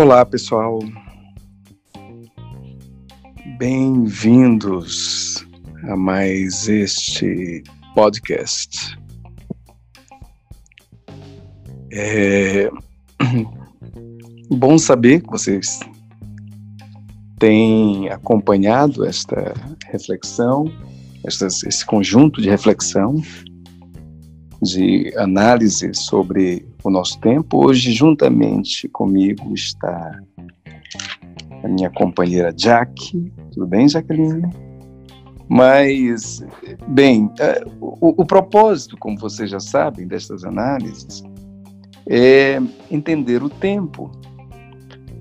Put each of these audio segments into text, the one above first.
Olá, pessoal. Bem-vindos a mais este podcast. É bom saber que vocês têm acompanhado esta reflexão, esse conjunto de reflexão, de análise sobre o nosso tempo. Hoje, juntamente comigo, está a minha companheira Jack. Tudo bem, Jaqueline? Mas, bem, é, o, o propósito, como vocês já sabem, destas análises, é entender o tempo,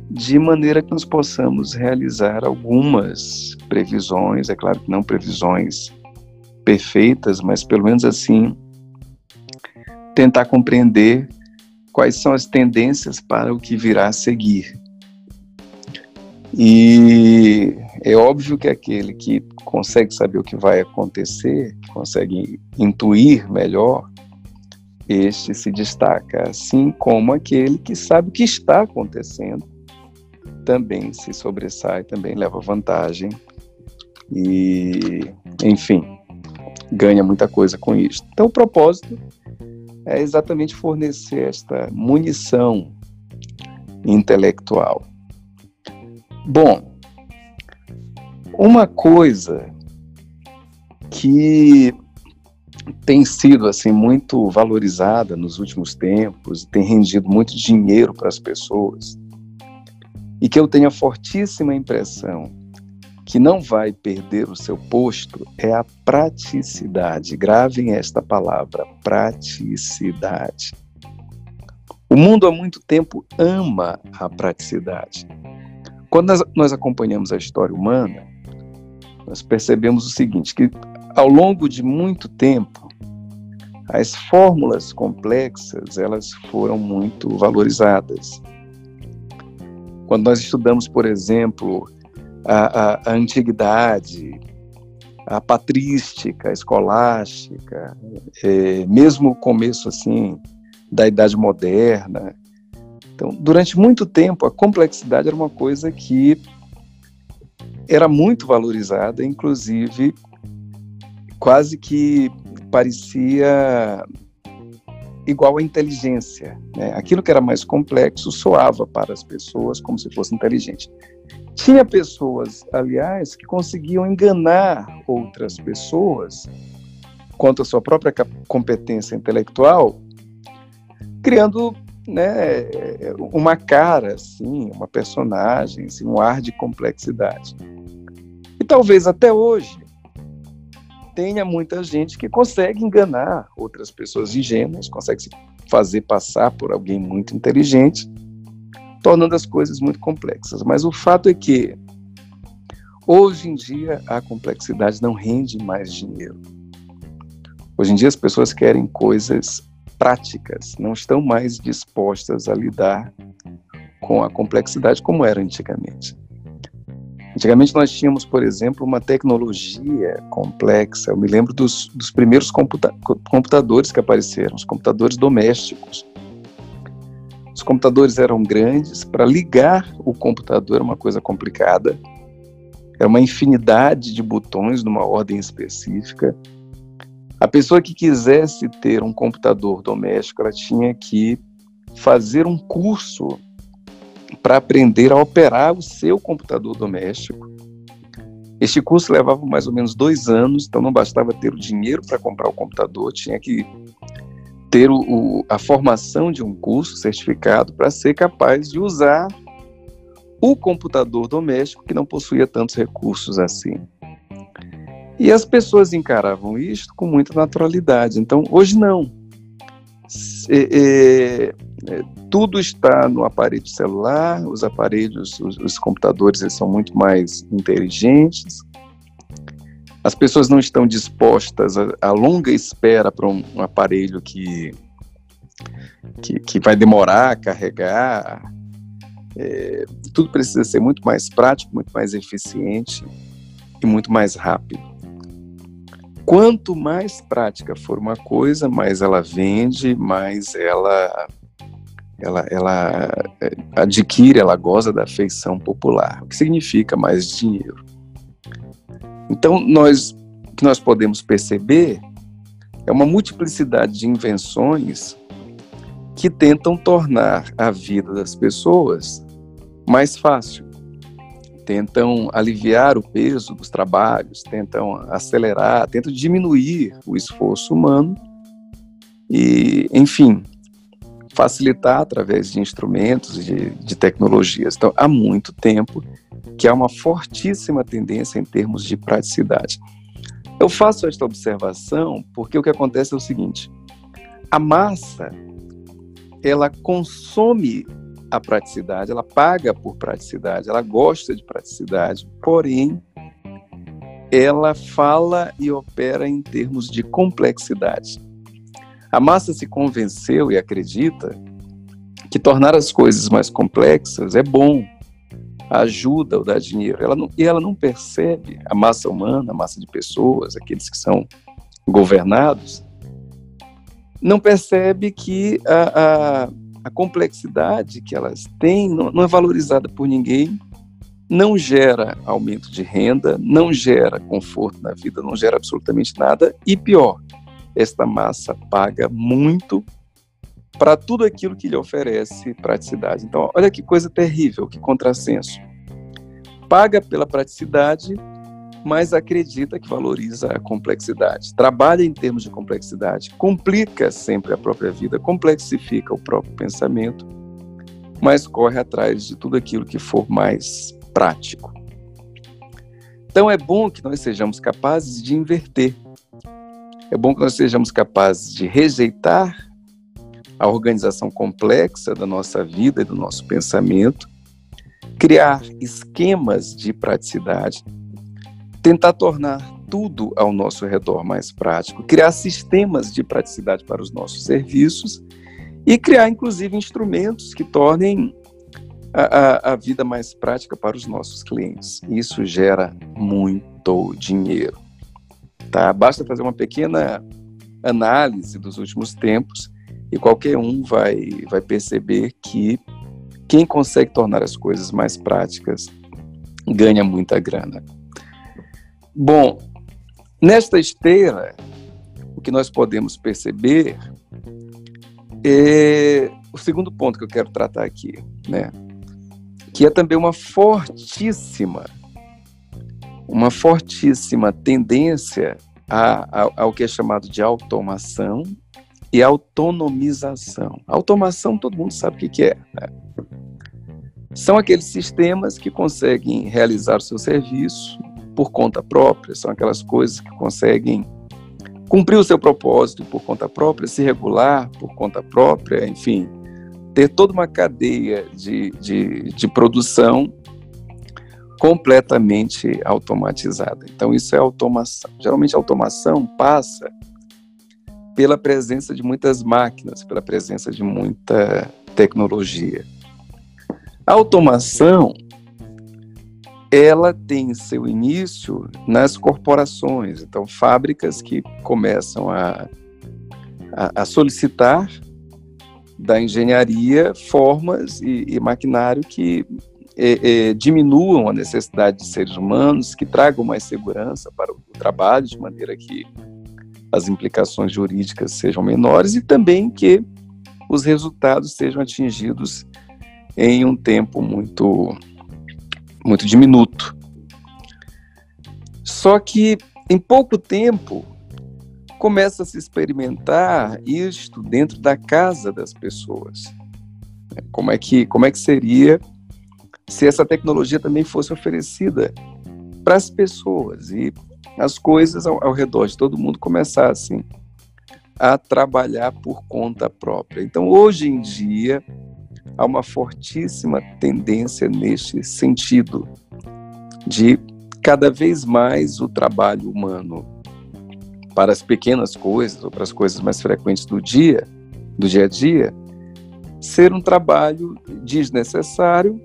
de maneira que nós possamos realizar algumas previsões, é claro que não previsões perfeitas, mas pelo menos assim tentar compreender quais são as tendências para o que virá a seguir. E é óbvio que aquele que consegue saber o que vai acontecer, consegue intuir melhor, este se destaca, assim como aquele que sabe o que está acontecendo, também se sobressai, também leva vantagem e, enfim, ganha muita coisa com isso. Então, o propósito é exatamente fornecer esta munição intelectual. Bom, uma coisa que tem sido assim muito valorizada nos últimos tempos, tem rendido muito dinheiro para as pessoas, e que eu tenho a fortíssima impressão que não vai perder o seu posto é a praticidade. Gravem esta palavra, praticidade. O mundo há muito tempo ama a praticidade. Quando nós, nós acompanhamos a história humana, nós percebemos o seguinte, que ao longo de muito tempo, as fórmulas complexas, elas foram muito valorizadas. Quando nós estudamos, por exemplo, a, a, antiguidade, a patrística, a escolástica, é, mesmo o começo assim da Idade Moderna. Então, durante muito tempo, a complexidade era uma coisa que era muito valorizada, inclusive quase que parecia igual à inteligência. Né? Aquilo que era mais complexo soava para as pessoas como se fosse inteligente. Tinha pessoas, aliás, que conseguiam enganar outras pessoas quanto à sua própria competência intelectual, criando né, uma cara, assim, uma personagem, assim, um ar de complexidade. E talvez até hoje tenha muita gente que consegue enganar outras pessoas ingênuas, consegue se fazer passar por alguém muito inteligente tornando as coisas muito complexas. Mas o fato é que, hoje em dia, a complexidade não rende mais dinheiro. Hoje em dia, as pessoas querem coisas práticas, não estão mais dispostas a lidar com a complexidade como era antigamente. Antigamente nós tínhamos, por exemplo, uma tecnologia complexa. Eu me lembro dos, dos primeiros computa computadores que apareceram, os computadores domésticos. Os computadores eram grandes, para ligar o computador era uma coisa complicada. Era uma infinidade de botões numa ordem específica. A pessoa que quisesse ter um computador doméstico, ela tinha que fazer um curso para aprender a operar o seu computador doméstico. Este curso levava mais ou menos dois anos, então não bastava ter o dinheiro para comprar o computador, tinha que ter o, o, a formação de um curso certificado para ser capaz de usar o computador doméstico que não possuía tantos recursos assim. E as pessoas encaravam isto com muita naturalidade. Então, hoje não. É, é, tudo está no aparelho celular, os aparelhos, os, os computadores eles são muito mais inteligentes, as pessoas não estão dispostas a, a longa espera para um, um, aparelho que, que, que, vai demorar a carregar. É, tudo precisa ser muito mais prático, muito mais eficiente e muito mais rápido. Quanto mais prática for uma coisa, mais ela vende, mais ela ela, ela é, adquire, ela goza da afeição popular, o que significa mais dinheiro. Então, nós, o que nós podemos perceber é uma multiplicidade de invenções que tentam tornar a vida das pessoas mais fácil, tentam aliviar o peso dos trabalhos, tentam acelerar, tentam diminuir o esforço humano e, enfim, facilitar através de instrumentos, de, de tecnologias. Então, há muito tempo que há uma fortíssima tendência em termos de praticidade. Eu faço esta observação porque o que acontece é o seguinte: a massa ela consome a praticidade, ela paga por praticidade, ela gosta de praticidade, porém ela fala e opera em termos de complexidade. A massa se convenceu e acredita que tornar as coisas mais complexas é bom, ajuda ou dá dinheiro. Ela não, e ela não percebe, a massa humana, a massa de pessoas, aqueles que são governados, não percebe que a, a, a complexidade que elas têm não, não é valorizada por ninguém, não gera aumento de renda, não gera conforto na vida, não gera absolutamente nada, e pior, esta massa paga muito para tudo aquilo que lhe oferece praticidade. Então, olha que coisa terrível, que contrassenso. Paga pela praticidade, mas acredita que valoriza a complexidade. Trabalha em termos de complexidade, complica sempre a própria vida, complexifica o próprio pensamento, mas corre atrás de tudo aquilo que for mais prático. Então é bom que nós sejamos capazes de inverter é bom que nós sejamos capazes de rejeitar a organização complexa da nossa vida e do nosso pensamento, criar esquemas de praticidade, tentar tornar tudo ao nosso redor mais prático, criar sistemas de praticidade para os nossos serviços e criar, inclusive, instrumentos que tornem a, a, a vida mais prática para os nossos clientes. Isso gera muito dinheiro. Tá? Basta fazer uma pequena análise dos últimos tempos e qualquer um vai, vai perceber que quem consegue tornar as coisas mais práticas ganha muita grana. Bom, nesta esteira, o que nós podemos perceber é o segundo ponto que eu quero tratar aqui, né? Que é também uma fortíssima uma fortíssima tendência a, a, ao que é chamado de automação e autonomização. Automação, todo mundo sabe o que, é. Né? São aqueles sistemas que conseguem realizar o seu serviço por conta própria, são aquelas coisas que conseguem cumprir o seu propósito por conta própria, se regular por conta própria, enfim, ter toda uma cadeia de, de, de produção completamente automatizada. Então, isso é automação. Geralmente, a automação passa pela presença de muitas máquinas, pela presença de muita tecnologia. A automação ela tem seu início nas corporações, então fábricas que começam a, a, a solicitar da engenharia formas e, e maquinário que é, é, diminuam a necessidade de seres humanos, que tragam mais segurança para o trabalho, de maneira que as implicações jurídicas sejam menores e também que os resultados sejam atingidos em um tempo muito, muito diminuto. Só que em pouco tempo começa a se experimentar isto dentro da casa das pessoas. Como é que, como é que seria se essa tecnologia também fosse oferecida para as pessoas e as coisas ao, ao, redor de todo mundo começassem a trabalhar por conta própria. Então, hoje em dia, há uma fortíssima tendência neste sentido de cada vez mais o trabalho humano para as pequenas coisas ou para as coisas mais frequentes do dia, do dia a dia, ser um trabalho desnecessário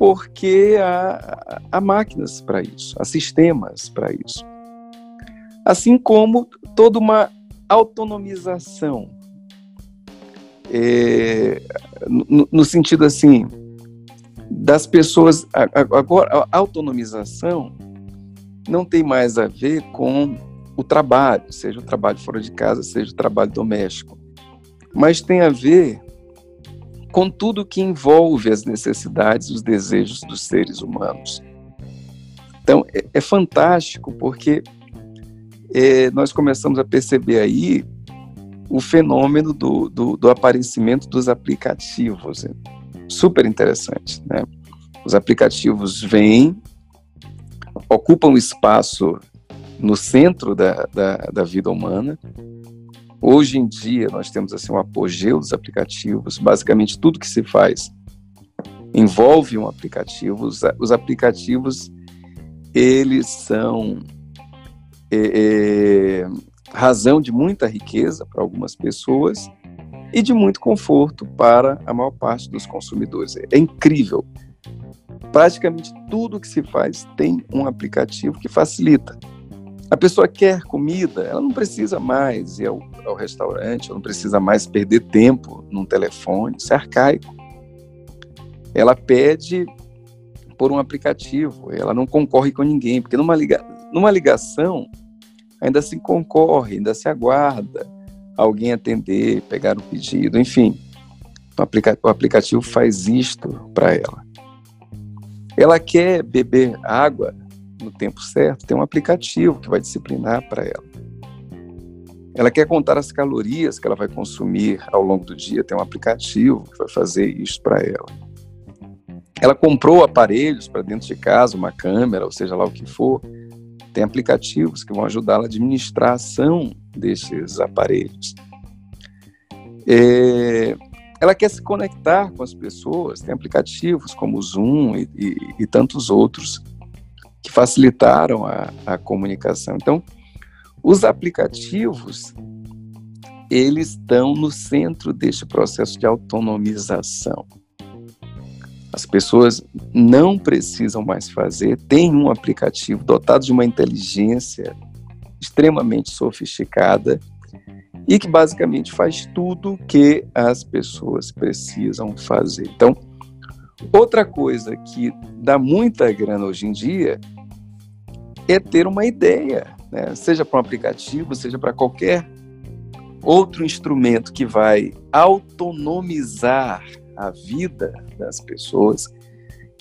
porque há, há máquinas para isso, há sistemas para isso. Assim como toda uma autonomização. é, no, no, sentido assim das pessoas agora a autonomização não tem mais a ver com o trabalho, seja o trabalho fora de casa, seja o trabalho doméstico, mas tem a ver com tudo que envolve as necessidades, os desejos dos seres humanos. Então é, é fantástico porque é, nós começamos a perceber aí o fenômeno do, do, do aparecimento dos aplicativos. Super interessante, né? Os aplicativos vêm, ocupam espaço no centro da, da, da, vida humana. Hoje em dia, nós temos assim, um apogeu dos aplicativos. Basicamente, tudo que se faz envolve um aplicativo. Os, os aplicativos, eles são é, é, razão de muita riqueza para algumas pessoas e de muito conforto para a maior parte dos consumidores. É incrível. Praticamente tudo que se faz tem um aplicativo que facilita. A pessoa quer comida, ela não precisa mais ir ao, ao restaurante, ela não precisa mais perder tempo num telefone, isso é arcaico. Ela pede por um aplicativo, ela não concorre com ninguém, porque numa, liga, numa ligação ainda se concorre, ainda se aguarda alguém atender, pegar o pedido, enfim. O, aplica o aplicativo faz isto para ela. Ela quer beber água no tempo certo, tem um aplicativo que vai disciplinar para ela. Ela quer contar as calorias que ela vai consumir ao longo do dia, tem um aplicativo que vai fazer isso para ela. Ela comprou aparelhos para dentro de casa, uma câmera, ou seja lá o que for, tem aplicativos que vão ajudá-la a administrar a ação desses aparelhos. É, ela quer se conectar com as pessoas, tem aplicativos como o Zoom e, e, e tantos outros que facilitaram a, a comunicação. Então, os aplicativos, eles estão no centro deste processo de autonomização. As pessoas não precisam mais fazer, tem um aplicativo dotado de uma inteligência extremamente sofisticada e que basicamente faz tudo que as pessoas precisam fazer. Então, outra coisa que dá muita grana hoje em dia é ter uma ideia, né? seja para um aplicativo, seja para qualquer outro instrumento que vai autonomizar a vida das pessoas,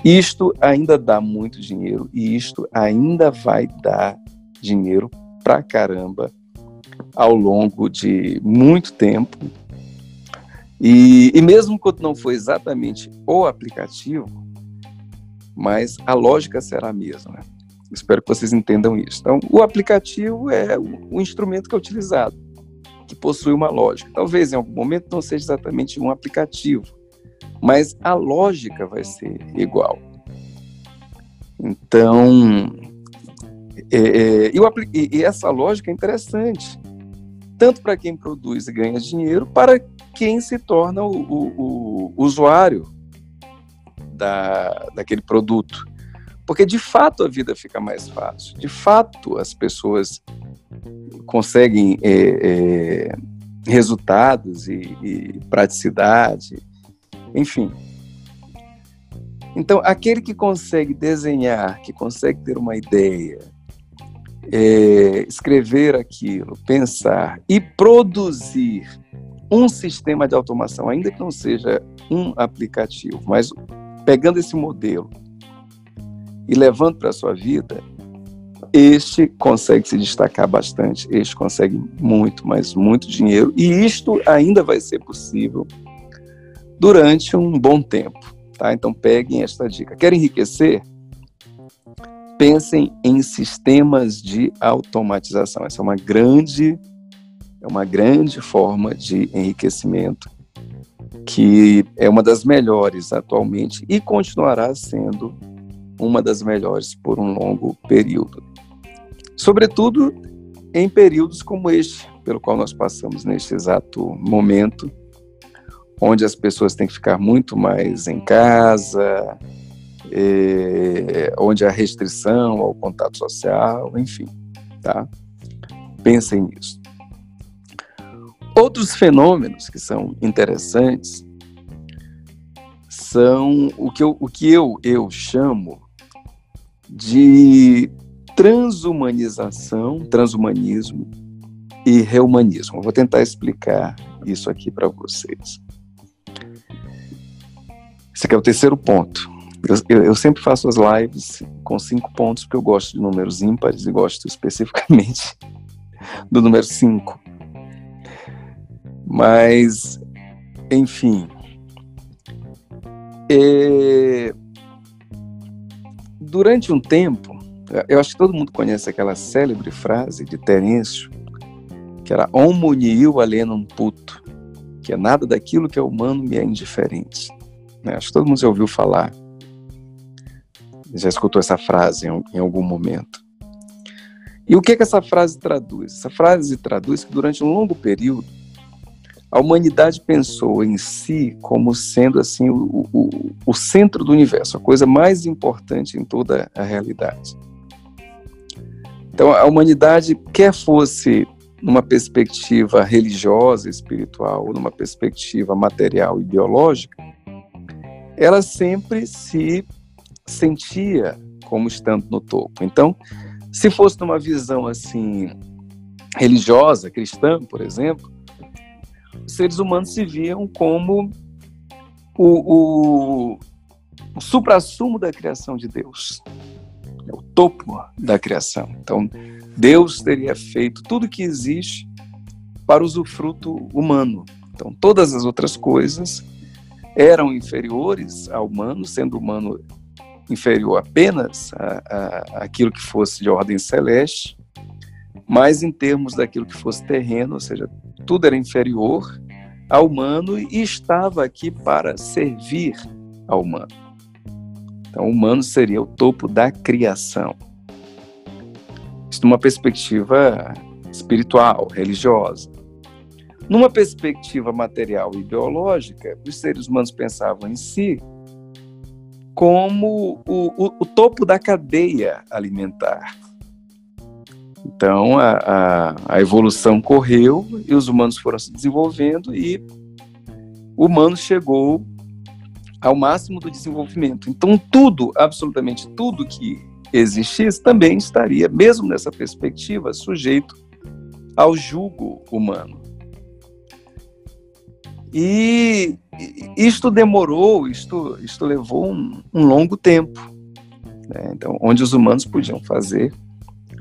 isto ainda dá muito dinheiro e isto ainda vai dar dinheiro pra caramba ao longo de muito tempo. E, e mesmo quando não for exatamente o aplicativo, mas a lógica será a mesma. Espero que vocês entendam isso. Então, o aplicativo é o, o instrumento que é utilizado, que possui uma lógica. Talvez em algum momento não seja exatamente um aplicativo, mas a lógica vai ser igual. Então, é, é, e, e, essa lógica é interessante, tanto para quem produz e ganha dinheiro, para quem se torna o, o, o usuário da, daquele produto. Porque de fato a vida fica mais fácil, de fato as pessoas conseguem é, é, resultados e, e praticidade enfim. Então, aquele que consegue desenhar, que consegue ter uma ideia, é, escrever aquilo, pensar e produzir um sistema de automação, ainda que não seja um aplicativo, mas pegando esse modelo e levando para a sua vida, este consegue se destacar bastante, este consegue muito, mas muito dinheiro, e isto ainda vai ser possível durante um bom tempo. Tá? Então peguem esta dica. Querem enriquecer? Pensem em sistemas de automatização. Essa é uma grande, é uma grande forma de enriquecimento que é uma das melhores atualmente e continuará sendo uma das melhores por um longo período. Sobretudo em períodos como este, pelo qual nós passamos neste exato momento, onde as pessoas têm que ficar muito mais em casa, é, onde há restrição ao contato social, enfim, tá? Pensem nisso. Outros fenômenos que são interessantes são o que eu, o que eu, eu chamo de transhumanização, transhumanismo e reumanismo. vou tentar explicar isso aqui para vocês. Esse aqui é o terceiro ponto. Eu, eu, sempre faço as lives com cinco pontos, porque eu gosto de números ímpares e gosto especificamente do número cinco. Mas, enfim. É... Durante um tempo, eu acho que todo mundo conhece aquela célebre frase de Terêncio, que era homo nihil alienum puto, que é nada daquilo que é humano me é indiferente. Né? Acho que todo mundo já ouviu falar, já escutou essa frase em, em algum momento. E o que, que essa frase traduz? Essa frase traduz que durante um longo período a humanidade pensou em si como sendo assim o, o, o, centro do universo, a coisa mais importante em toda a realidade. Então, a humanidade, quer fosse numa perspectiva religiosa, espiritual, ou numa perspectiva material e biológica, ela sempre se sentia como estando no topo. Então, se fosse numa visão assim religiosa, cristã, por exemplo, os seres humanos se viam como o, o, o supra-sumo da criação de Deus, é o topo da criação. Então, Deus teria feito tudo que existe para usufruto humano. Então, todas as outras coisas eram inferiores ao humano, sendo humano inferior apenas aquilo que fosse de ordem celeste, mas em termos daquilo que fosse terreno, ou seja, tudo era inferior ao humano e estava aqui para servir ao humano. Então, o humano seria o topo da criação. Isso numa perspectiva espiritual, religiosa. Numa perspectiva material e biológica, os seres humanos pensavam em si como o, o, o topo da cadeia alimentar. Então, a, a, a, evolução correu e os humanos foram se desenvolvendo e o humano chegou ao máximo do desenvolvimento. Então, tudo, absolutamente tudo que existisse também estaria, mesmo nessa perspectiva, sujeito ao jugo humano. E isto demorou, isto, isto levou um, um longo tempo, né? então, onde os humanos podiam fazer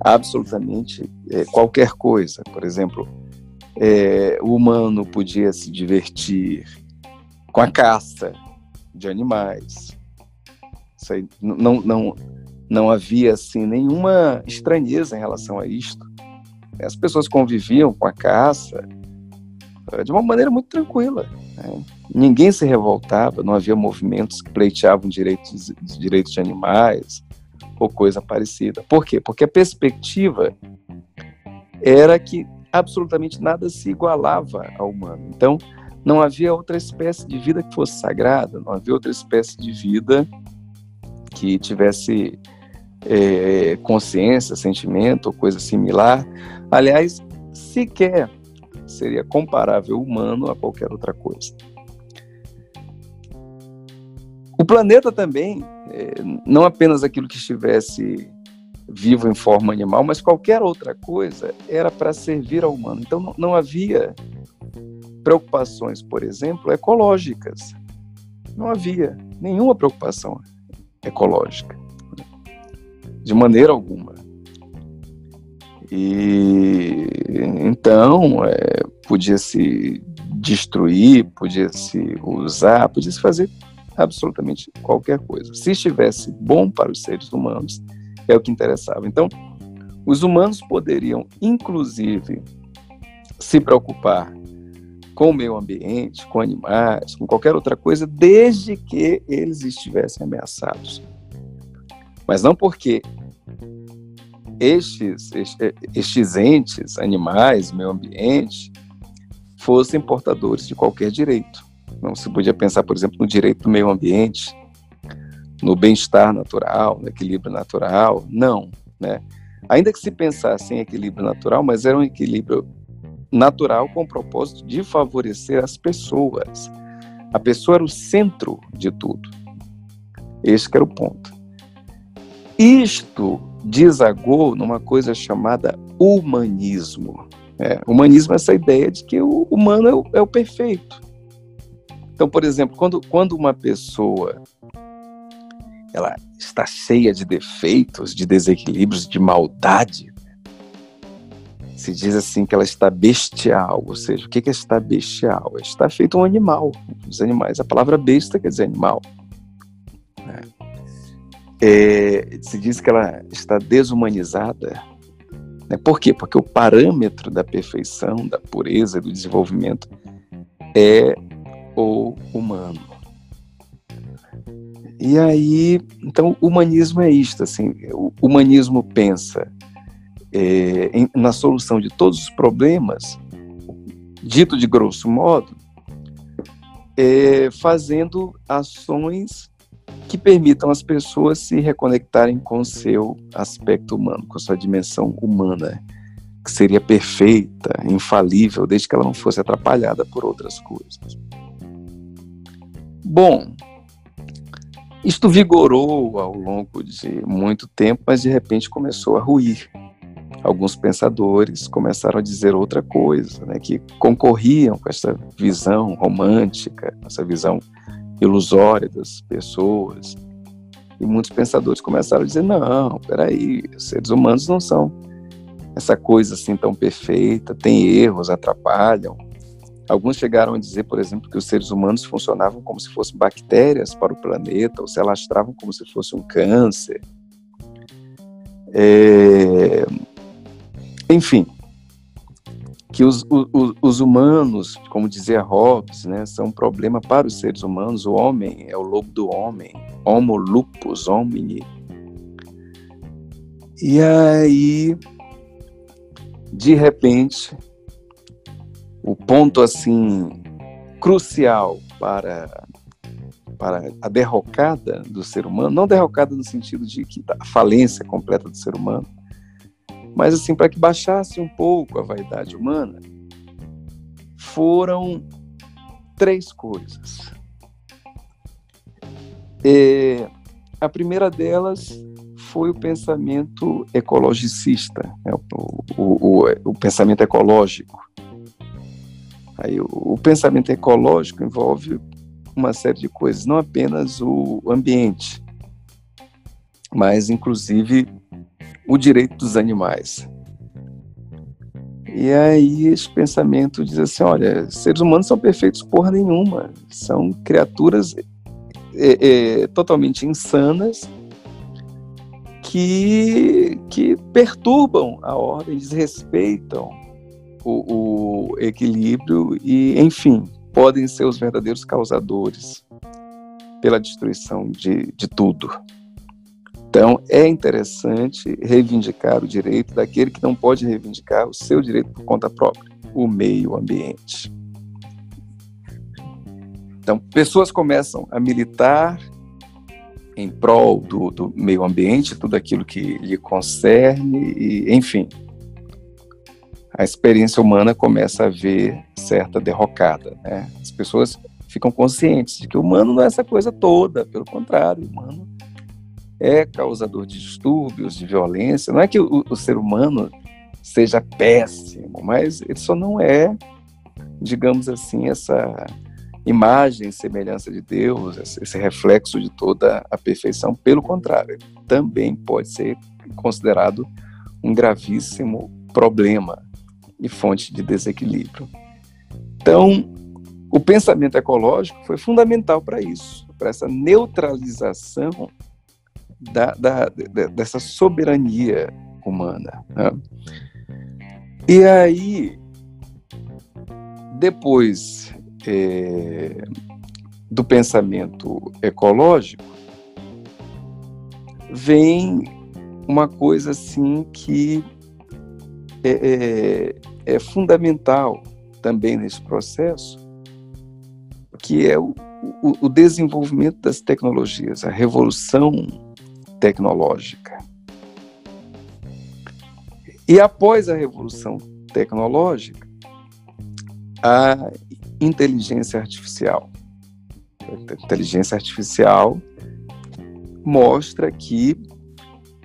absolutamente é, qualquer coisa. Por exemplo, é, o humano podia se divertir com a caça de animais. Aí, não, não, não havia assim nenhuma estranheza em relação a isto. As pessoas conviviam com a caça de uma maneira muito tranquila. Né? Ninguém se revoltava, não havia movimentos que pleiteavam direitos, direitos de animais, ou coisa parecida. Por quê? Porque a perspectiva era que absolutamente nada se igualava ao humano. Então, não havia outra espécie de vida que fosse sagrada, não havia outra espécie de vida que tivesse é, consciência, sentimento ou coisa similar. Aliás, sequer seria comparável humano a qualquer outra coisa. O planeta também é, não apenas aquilo que estivesse vivo em forma animal, mas qualquer outra coisa era para servir ao humano. Então não, não havia preocupações, por exemplo, ecológicas. Não havia nenhuma preocupação ecológica, de maneira alguma. E então é, podia se destruir, podia se usar, podia se fazer absolutamente qualquer coisa. Se estivesse bom para os seres humanos, é o que interessava. Então, os humanos poderiam, inclusive, se preocupar com o meio ambiente, com animais, com qualquer outra coisa, desde que eles estivessem ameaçados. Mas não porque estes, estes entes, animais, meio ambiente, fossem portadores de qualquer direito. Não se podia pensar, por exemplo, no direito do meio ambiente, no bem-estar natural, no equilíbrio natural. Não, né? Ainda que se pensasse em equilíbrio natural, mas era um equilíbrio natural com o propósito de favorecer as pessoas. A pessoa era o centro de tudo. Este era o ponto. Isto desagou numa coisa chamada humanismo. É, humanismo é essa ideia de que o humano é o, é o perfeito. Então, por exemplo, quando, quando uma pessoa ela está cheia de defeitos, de desequilíbrios, de maldade, se diz assim que ela está bestial, ou seja, o que é estar bestial? Está feito um animal. Os animais, a palavra besta quer dizer animal. Né? É, se diz que ela está desumanizada. Né? Por quê? Porque o parâmetro da perfeição, da pureza, do desenvolvimento é o humano. E aí, então, o humanismo é isto, assim, o humanismo pensa é, em, na solução de todos os problemas, dito de grosso modo, é, fazendo ações que permitam as pessoas se reconectarem com o seu aspecto humano, com a sua dimensão humana, que seria perfeita, infalível, desde que ela não fosse atrapalhada por outras coisas. Bom, isto vigorou ao longo de muito tempo, mas de repente começou a ruir alguns pensadores começaram a dizer outra coisa, né, que concorriam com essa visão romântica, essa visão ilusória das pessoas. E muitos pensadores começaram a dizer: não, peraí, os seres humanos não são essa coisa assim tão perfeita, tem erros, atrapalham. Alguns chegaram a dizer, por exemplo, que os seres humanos funcionavam como se fossem bactérias para o planeta, ou se alastravam como se fosse um câncer. É, enfim, que os, os, os, humanos, como dizia Hobbes, né, são um problema para os seres humanos. O homem é o lobo do homem, homo lupus homini. E aí, de repente, o ponto assim crucial para para a derrocada do ser humano, não derrocada no sentido de que a falência completa do ser humano, mas assim, para que baixasse um pouco a vaidade humana, foram três coisas. É, a primeira delas foi o pensamento ecologicista, né, o, o, o, o, pensamento ecológico. Aí, o, pensamento ecológico envolve uma série de coisas, não apenas o ambiente, mas inclusive o direito dos animais. E aí esse pensamento diz assim, olha, seres humanos são perfeitos porra nenhuma, são criaturas é, é, totalmente insanas que, que perturbam a ordem, desrespeitam o, o equilíbrio e, enfim, podem ser os verdadeiros causadores pela destruição de, de tudo. Então, é interessante reivindicar o direito daquele que não pode reivindicar o seu direito por conta própria, o meio ambiente. Então, pessoas começam a militar em prol do, do meio ambiente, tudo aquilo que lhe concerne, e, enfim, a experiência humana começa a ver certa derrocada. Né? As pessoas ficam conscientes de que o humano não é essa coisa toda, pelo contrário, o humano é causador de distúrbios, de violência. Não é que o, o ser humano seja péssimo, mas ele só não é, digamos assim, essa imagem, semelhança de Deus, esse reflexo de toda a perfeição. Pelo contrário, ele também pode ser considerado um gravíssimo problema e fonte de desequilíbrio. Então, o pensamento ecológico foi fundamental para isso, para essa neutralização da, da, dessa soberania humana. Né? E aí, depois é, do pensamento ecológico, vem uma coisa assim que é, é, é fundamental também nesse processo, que é o, o, o desenvolvimento das tecnologias, a revolução tecnológica. E após a revolução tecnológica, a inteligência artificial. A inteligência artificial mostra que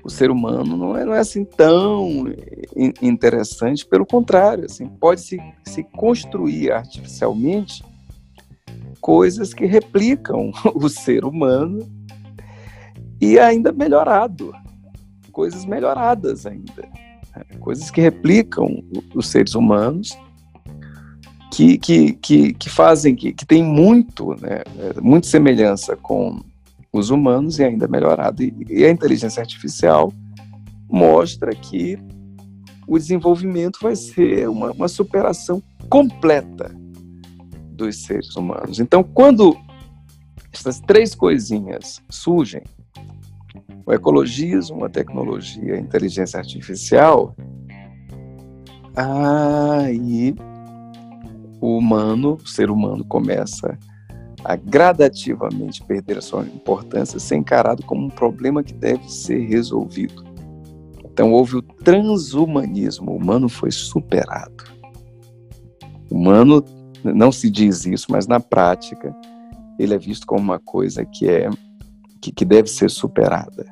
o ser humano não é, não é assim tão interessante, pelo contrário, assim, pode se, se construir artificialmente coisas que replicam o ser humano e ainda melhorado, coisas melhoradas ainda, né? coisas que replicam os seres humanos, que, que, que, que fazem, que, que tem muito, né, muita semelhança com os humanos e ainda melhorado. E, e a inteligência artificial mostra que o desenvolvimento vai ser uma, uma superação completa dos seres humanos. Então, quando essas três coisinhas surgem, o ecologismo, a tecnologia, a inteligência artificial, aí o humano, o ser humano começa a gradativamente perder a sua importância, ser encarado como um problema que deve ser resolvido. Então houve o transhumanismo, o humano foi superado. O humano não se diz isso, mas na prática ele é visto como uma coisa que é que, que deve ser superada.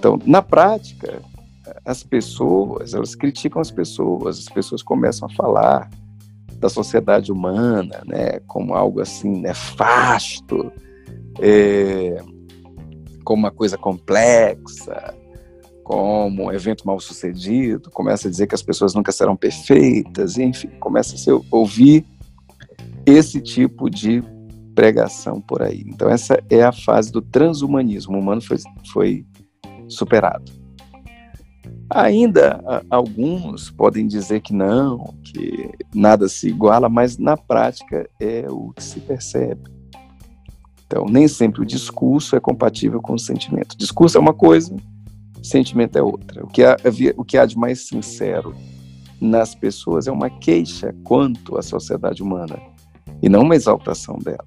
Então, na prática, as pessoas, elas criticam as pessoas, as pessoas começam a falar da sociedade humana, né, como algo assim nefasto, é, como uma coisa complexa, como um evento mal sucedido, começa a dizer que as pessoas nunca serão perfeitas, enfim, começa a ouvir esse tipo de pregação por aí. Então essa é a fase do transhumanismo, o humano foi, foi superado. Ainda alguns podem dizer que não, que nada se iguala, mas na prática é o que se percebe. Então, nem sempre o discurso é compatível com o sentimento. Discurso é uma coisa, sentimento é outra. O que há, o que há de mais sincero nas pessoas é uma queixa quanto à sociedade humana e não uma exaltação dela.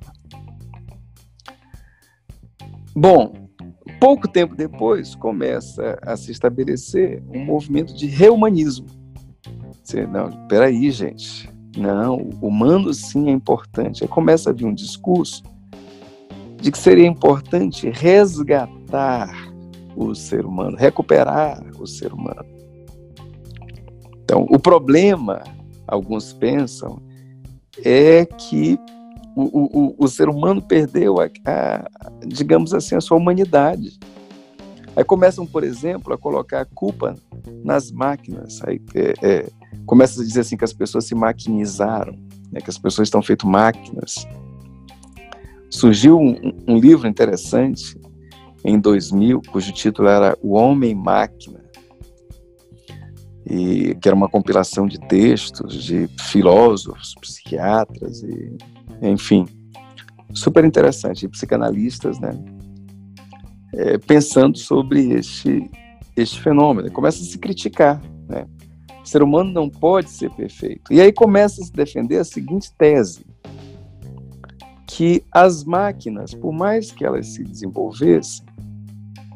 Bom, Pouco tempo depois, começa a se estabelecer um movimento de reumanismo. Você, não, peraí, gente. Não, o humano sim é importante. Aí começa a vir um discurso de que seria importante resgatar o ser humano, recuperar o ser humano. Então, o problema, alguns pensam, é que o, o, o ser humano perdeu, a, a, digamos assim, a sua humanidade. Aí começam, por exemplo, a colocar a culpa nas máquinas. Aí é, é, começa a dizer assim que as pessoas se maquinizaram, né, que as pessoas estão feitas máquinas. Surgiu um, um, livro interessante em 2000, cujo título era O Homem Máquina, e que era uma compilação de textos de filósofos, psiquiatras e enfim, super interessante, psicanalistas, né, é, pensando sobre este, este fenômeno, começa a se criticar, né, o ser humano não pode ser perfeito. E aí começa a se defender a seguinte tese, que as máquinas, por mais que elas se desenvolvessem,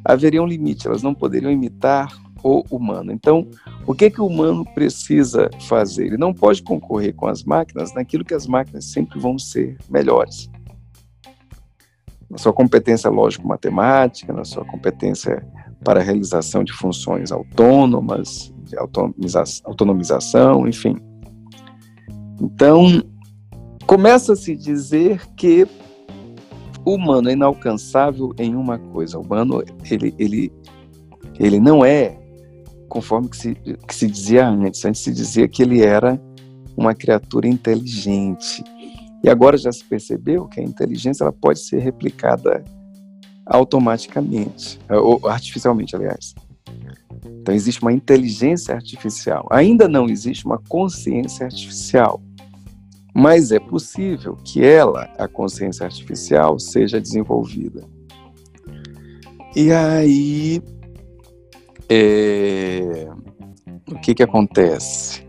haveria um limite, elas não poderiam imitar o humano. Então, o que, que o humano precisa fazer? Ele não pode concorrer com as máquinas naquilo que as máquinas sempre vão ser melhores. Na sua competência lógico-matemática, na sua competência para a realização de funções autônomas, de autonomização, enfim. Então, começa a dizer que o humano é inalcançável em uma coisa. O humano, ele, ele, ele não é conforme que se, que se dizia antes. Antes se dizia que ele era uma criatura inteligente. E agora já se percebeu que a inteligência ela pode ser replicada automaticamente, ou artificialmente, aliás. Então existe uma inteligência artificial. Ainda não existe uma consciência artificial. Mas é possível que ela, a consciência artificial, seja desenvolvida. E aí é, o que, que acontece?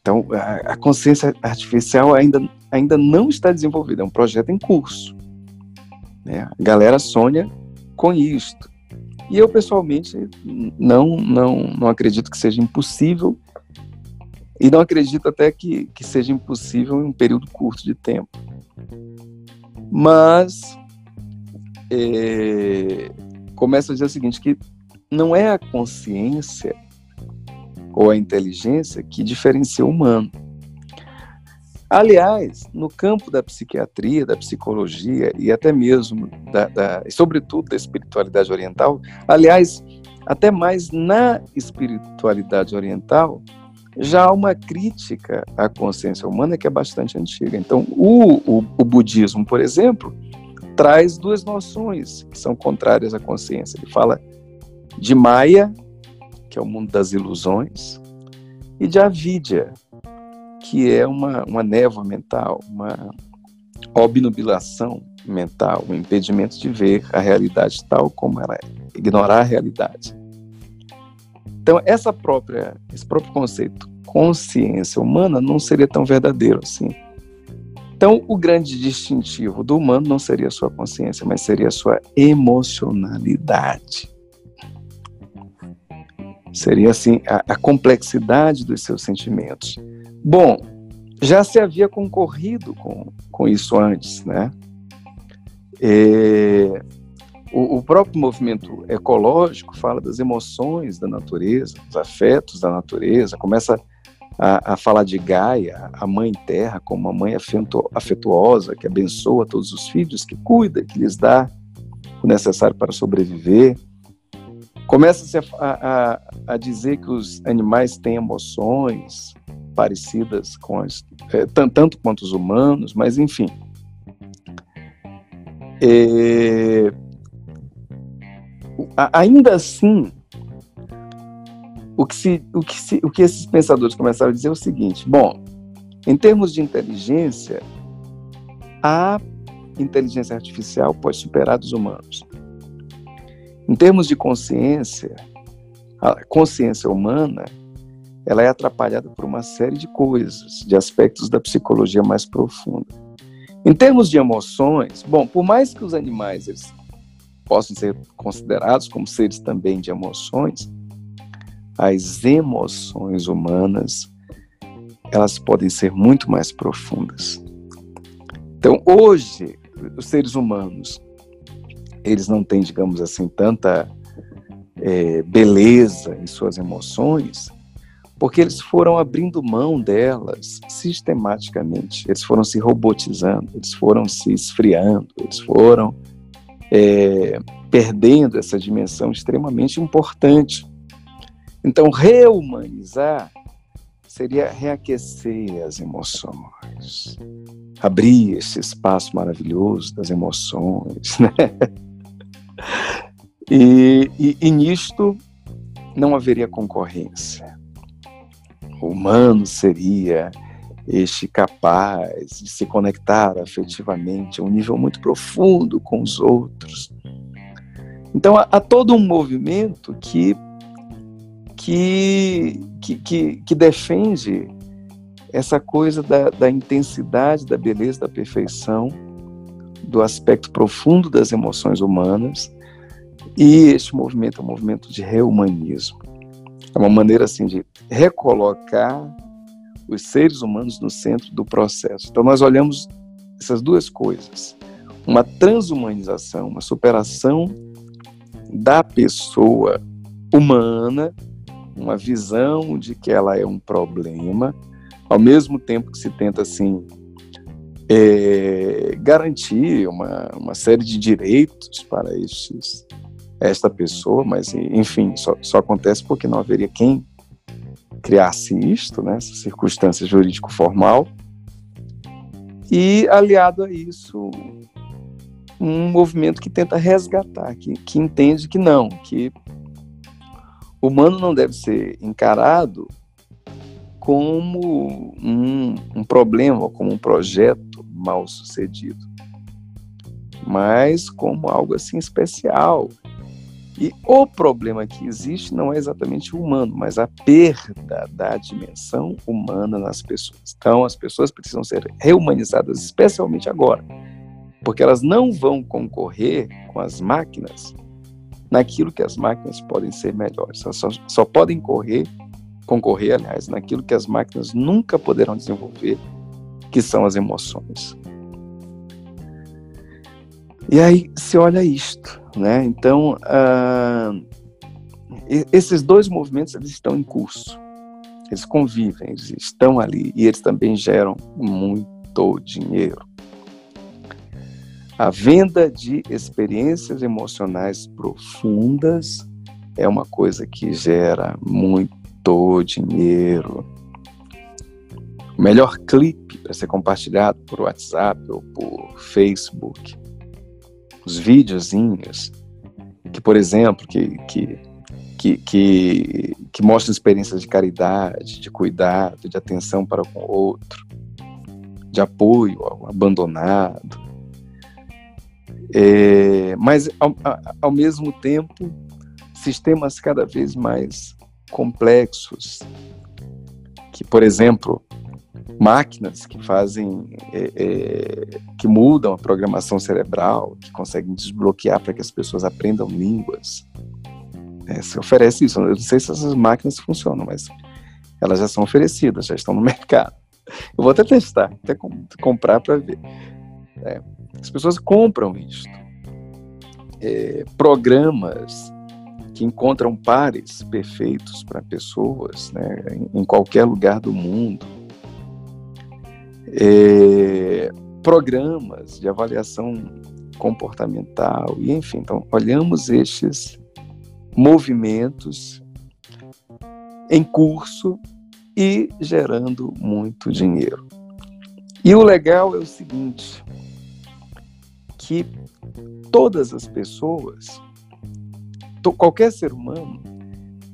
Então, a, consciência artificial ainda, ainda não está desenvolvida, é um projeto em curso. Né? A galera sonha com isto. E eu, pessoalmente, não, não, não acredito que seja impossível E não acredito até que, que seja impossível em um período curto de tempo. Mas é, começa a dizer o seguinte, que não é a consciência ou a inteligência que diferencia o humano. Aliás, no campo da psiquiatria, da psicologia e até mesmo, da, da, sobretudo, da espiritualidade oriental, aliás, até mais na espiritualidade oriental, já há uma crítica à consciência humana que é bastante antiga. Então, o, o, o budismo, por exemplo, traz duas noções que são contrárias à consciência. Ele fala de Maya, que é o mundo das ilusões, e de Avidya, que é uma, uma névoa mental, uma obnubilação mental, um impedimento de ver a realidade tal como ela é, ignorar a realidade. Então, essa própria, esse próprio conceito, consciência humana, não seria tão verdadeiro assim. Então, o grande distintivo do humano não seria a sua consciência, mas seria a sua emocionalidade. Seria assim a, a complexidade dos seus sentimentos. Bom, já se havia concorrido com, com isso antes, né? É, o, o, próprio movimento ecológico fala das emoções da natureza, dos afetos da natureza, começa a, a falar de Gaia, a mãe terra, como uma mãe afetuosa, que abençoa todos os filhos, que cuida, que lhes dá o necessário para sobreviver. Começa-se a, a, a, dizer que os animais têm emoções parecidas com as, é, tanto quanto os humanos, mas enfim. É, ainda assim, o que, se, o, que se, o que esses pensadores começaram a dizer é o seguinte: bom, em termos de inteligência, a inteligência artificial pode superar os humanos. Em termos de consciência, a consciência humana ela é atrapalhada por uma série de coisas, de aspectos da psicologia mais profunda. Em termos de emoções, bom, por mais que os animais eles possam ser considerados como seres também de emoções, as emoções humanas elas podem ser muito mais profundas. Então, hoje, os seres humanos eles não têm, digamos assim, tanta é, beleza em suas emoções, porque eles foram abrindo mão delas sistematicamente, eles foram se robotizando, eles foram se esfriando, eles foram é, perdendo essa dimensão extremamente importante. Então, reumanizar seria reaquecer as emoções, abrir esse espaço maravilhoso das emoções, né? E, e, e nisto não haveria concorrência. O humano seria este capaz de se conectar afetivamente a um nível muito profundo com os outros. Então há, há todo um movimento que, que, que, defende essa coisa da, da intensidade, da beleza, da perfeição, do aspecto profundo das emoções humanas e este movimento é um movimento de reumanismo. É uma maneira assim de recolocar os seres humanos no centro do processo. Então nós olhamos essas duas coisas: uma transhumanização, uma superação da pessoa humana, uma visão de que ela é um problema, ao mesmo tempo que se tenta assim é, garantir uma, uma série de direitos para estes esta pessoa, mas enfim, só, só acontece porque não haveria quem criasse isto, né, essa circunstância jurídico-formal, e aliado a isso, um movimento que tenta resgatar, que, que entende que não, que o humano não deve ser encarado como um, um problema, como um projeto mal sucedido, mas como algo assim especial, e o problema que existe não é exatamente o humano, mas a perda da dimensão humana nas pessoas. Então, as pessoas precisam ser reumanizadas, especialmente agora, porque elas não vão concorrer com as máquinas naquilo que as máquinas podem ser melhores. Elas só, só podem correr concorrer, aliás, naquilo que as máquinas nunca poderão desenvolver, que são as emoções. E aí se olha isto, né? Então, uh, esses dois movimentos eles estão em curso, eles convivem, eles estão ali e eles também geram muito dinheiro. A venda de experiências emocionais profundas é uma coisa que gera muito dinheiro. O melhor clipe para ser compartilhado por WhatsApp ou por Facebook os videozinhos que, por exemplo, que, que, que, que, que mostram experiências de caridade, de cuidado, de atenção para o outro, de apoio ao abandonado. É, mas, ao, ao mesmo tempo, sistemas cada vez mais complexos, que, por exemplo, máquinas que fazem, é, é, que mudam a programação cerebral, que conseguem desbloquear para que as pessoas aprendam línguas. É, se oferece isso. Eu não sei se essas máquinas funcionam, mas elas já são oferecidas, já estão no mercado. Eu vou até testar, até comprar para ver. As pessoas compram isto. É, programas que encontram pares perfeitos para pessoas né, em, em qualquer lugar do mundo é, programas de avaliação comportamental, e enfim, então olhamos estes movimentos em curso e gerando muito dinheiro. E o legal é o seguinte, que todas as pessoas, qualquer ser humano,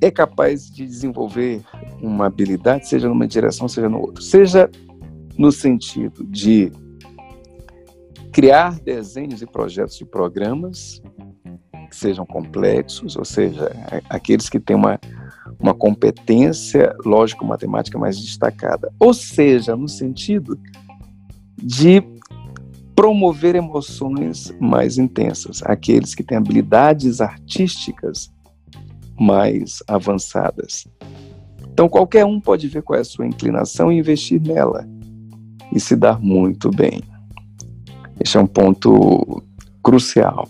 é capaz de desenvolver uma habilidade, seja numa direção, seja no outro. Seja no sentido de criar desenhos e projetos de programas que sejam complexos, ou seja, aqueles que têm uma, uma competência lógico-matemática mais destacada, ou seja, no sentido de promover emoções mais intensas, aqueles que têm habilidades artísticas mais avançadas. Então, qualquer um pode ver qual é a sua inclinação e investir nela e se dar muito bem. Esse é um ponto crucial.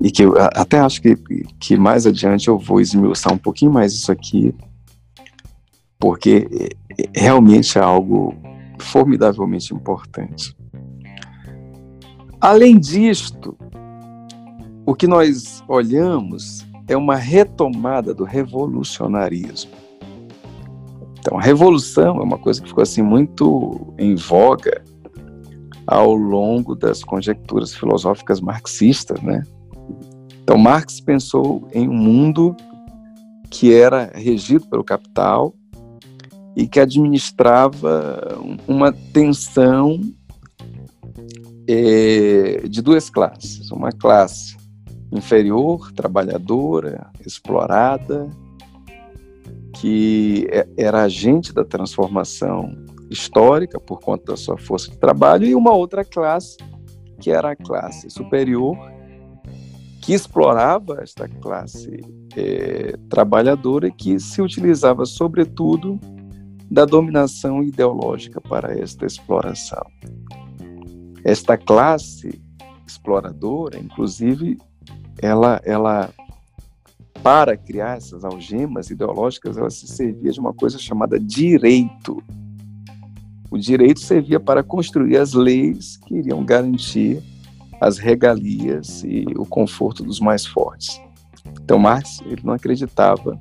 E que eu até acho que, que mais adiante eu vou esmiuçar um pouquinho mais isso aqui, porque realmente é algo formidavelmente importante. Além disto, o que nós olhamos é uma retomada do revolucionarismo. Então, a revolução é uma coisa que ficou assim muito em voga ao longo das conjecturas filosóficas marxistas, né? Então, Marx pensou em um mundo que era regido pelo capital e que administrava uma tensão é, de duas classes. Uma classe inferior, trabalhadora, explorada, que é, era agente da transformação histórica por conta da sua força de trabalho, e uma outra classe, que era a classe superior, que explorava esta classe é, trabalhadora e que se utilizava, sobretudo, da dominação ideológica para esta exploração. Esta classe exploradora, inclusive, ela, ela para criar essas algemas ideológicas, ela se servia de uma coisa chamada direito. O direito servia para construir as leis que iriam garantir as regalias e o conforto dos mais fortes. Então, Marx ele não acreditava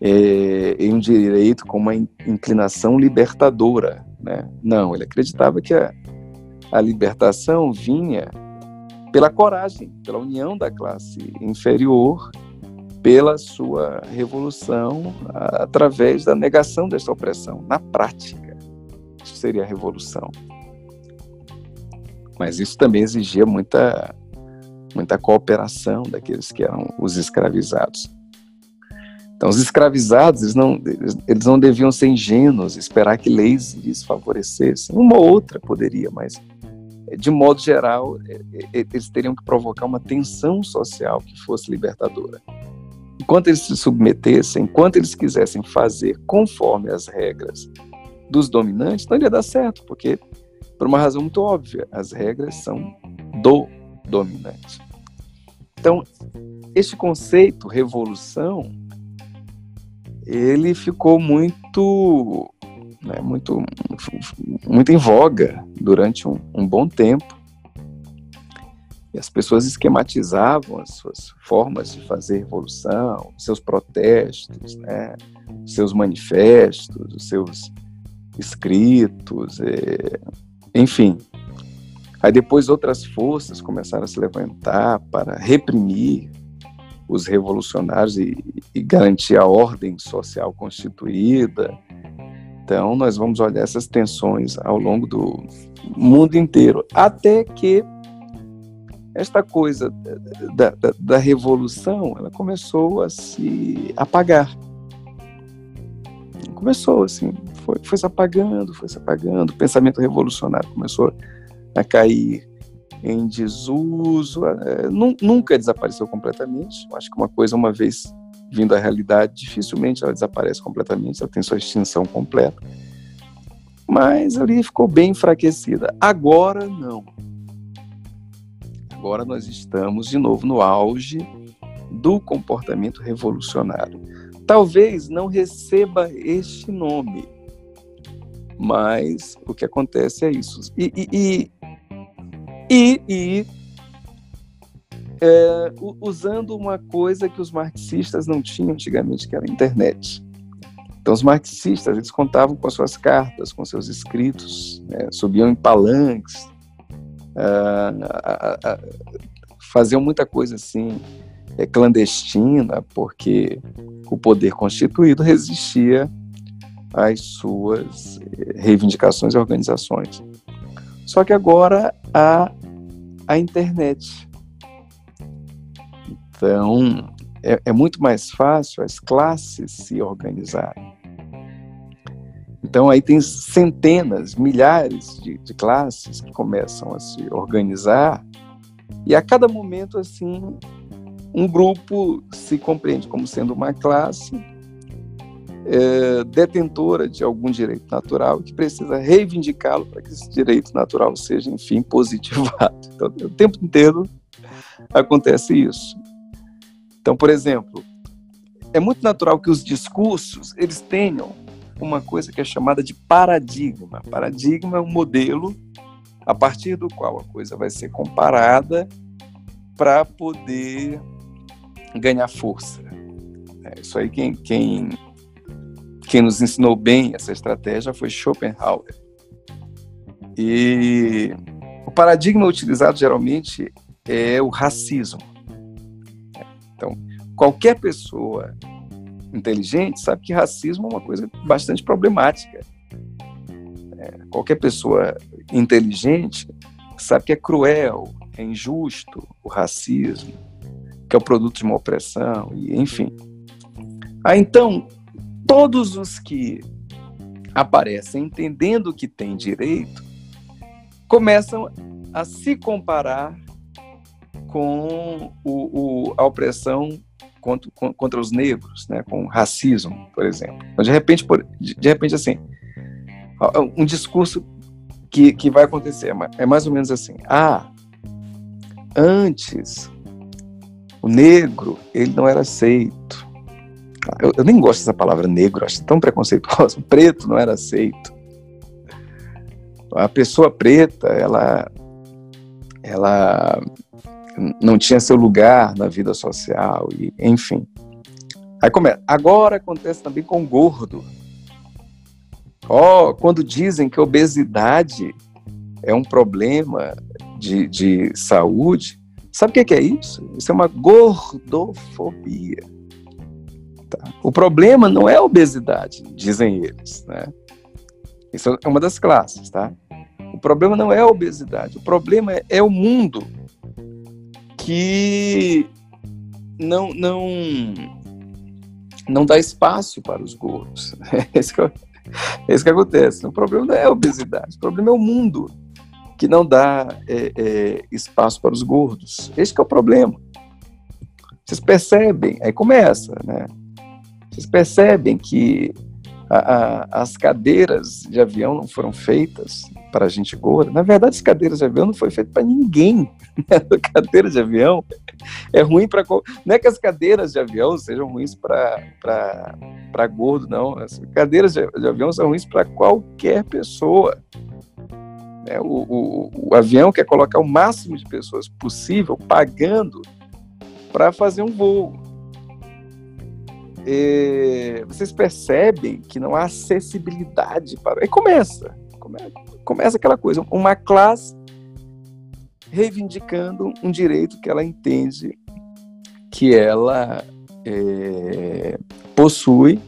é, em um direito com uma inclinação libertadora. Né? Não, ele acreditava que a, a libertação vinha pela coragem, pela união da classe inferior pela sua revolução através da negação dessa opressão, na prática. Isso seria a revolução. Mas isso também exigia muita, muita cooperação daqueles que eram os escravizados. Então, os escravizados, eles não, eles não deviam ser ingênuos, esperar que leis lhes favorecessem. Uma ou outra poderia, mas, de modo geral, eles teriam que provocar uma tensão social que fosse libertadora enquanto eles se submetessem, enquanto eles quisessem fazer conforme as regras dos dominantes, não iria dar certo, porque, por uma razão muito óbvia, as regras são do dominante. Então, este conceito, revolução, ele ficou muito, né, muito, muito em voga durante um, um bom tempo. E as pessoas esquematizavam as suas formas de fazer revolução, seus protestos, né, seus manifestos, os seus escritos, é, enfim. Aí depois outras forças começaram a se levantar para reprimir os revolucionários e, e garantir a ordem social constituída. Então, nós vamos olhar essas tensões ao longo do mundo inteiro, até que esta coisa da, da, da revolução ela começou a se apagar. Começou assim, foi, foi se apagando, foi se apagando, o pensamento revolucionário começou a cair em desuso, é, nunca desapareceu completamente. Acho que uma coisa, uma vez vindo à realidade, dificilmente ela desaparece completamente, ela tem sua extinção completa. Mas ali ficou bem enfraquecida. Agora não. Agora nós estamos de novo no auge do comportamento revolucionário. Talvez não receba este nome, mas o que acontece é isso. E, e, e e, é, usando uma coisa que os marxistas não tinham antigamente, que era a internet. Então, os marxistas eles contavam com as suas cartas, com seus escritos, né, subiam em palanques, faziam muita coisa assim é, clandestina, porque o poder constituído resistia às suas é, reivindicações e organizações. Só que agora há a internet. Então, é, é muito mais fácil as classes se organizarem. Então, aí tem centenas, milhares de, de classes que começam a se organizar, e a cada momento, assim, um grupo se compreende como sendo uma classe é, detentora de algum direito natural que precisa reivindicá-lo para que esse direito natural seja, enfim, positivado. Então, o tempo inteiro acontece isso. Então, por exemplo, é muito natural que os discursos eles tenham uma coisa que é chamada de paradigma. Paradigma é um modelo a partir do qual a coisa vai ser comparada para poder ganhar força. É, isso aí quem, quem quem nos ensinou bem essa estratégia foi Schopenhauer. E o paradigma utilizado geralmente é o racismo. Então, qualquer pessoa inteligente sabe que racismo é uma coisa bastante problemática. É, qualquer pessoa inteligente sabe que é cruel, é injusto o racismo, que é o produto de uma opressão, e enfim. Ah, então, todos os que aparecem entendendo que têm direito começam a se comparar com o, o, a opressão contra, contra os negros, né, com o racismo, por exemplo. Então, de repente, por, de, repente assim, um discurso que, que vai acontecer é mais ou menos assim: ah, antes o negro ele não era aceito, eu, eu, nem gosto dessa palavra negro, acho tão preconceituosa. Preto não era aceito. A pessoa preta, ela, ela não tinha seu lugar na vida social, e, enfim. Aí começa. Agora acontece também com o gordo. Oh, quando dizem que obesidade é um problema de, de saúde, sabe o que é isso? Isso é uma gordofobia. Tá? O problema não é a obesidade, dizem eles. Né? Isso é uma das classes. Tá? O problema não é a obesidade, o problema é, o mundo que não, não, não dá espaço para os gordos. É isso que, é isso que acontece. O problema não é a obesidade, o problema é o mundo que não dá é, é, espaço para os gordos. Esse é o problema. Vocês percebem, aí começa, né? Vocês percebem que a, a, as cadeiras de avião não foram feitas para gente gorda. Na verdade, as cadeiras de avião não foi feito para ninguém. a cadeira de avião é ruim para não é que as cadeiras de avião sejam ruins para gordo, não. As cadeiras de, de avião são ruins para qualquer pessoa. É, o, o, o avião quer colocar o máximo de pessoas possível pagando para fazer um voo. E vocês percebem que não há acessibilidade para. E começa, começa, começa aquela coisa, uma classe reivindicando um direito que ela entende que ela é, possui,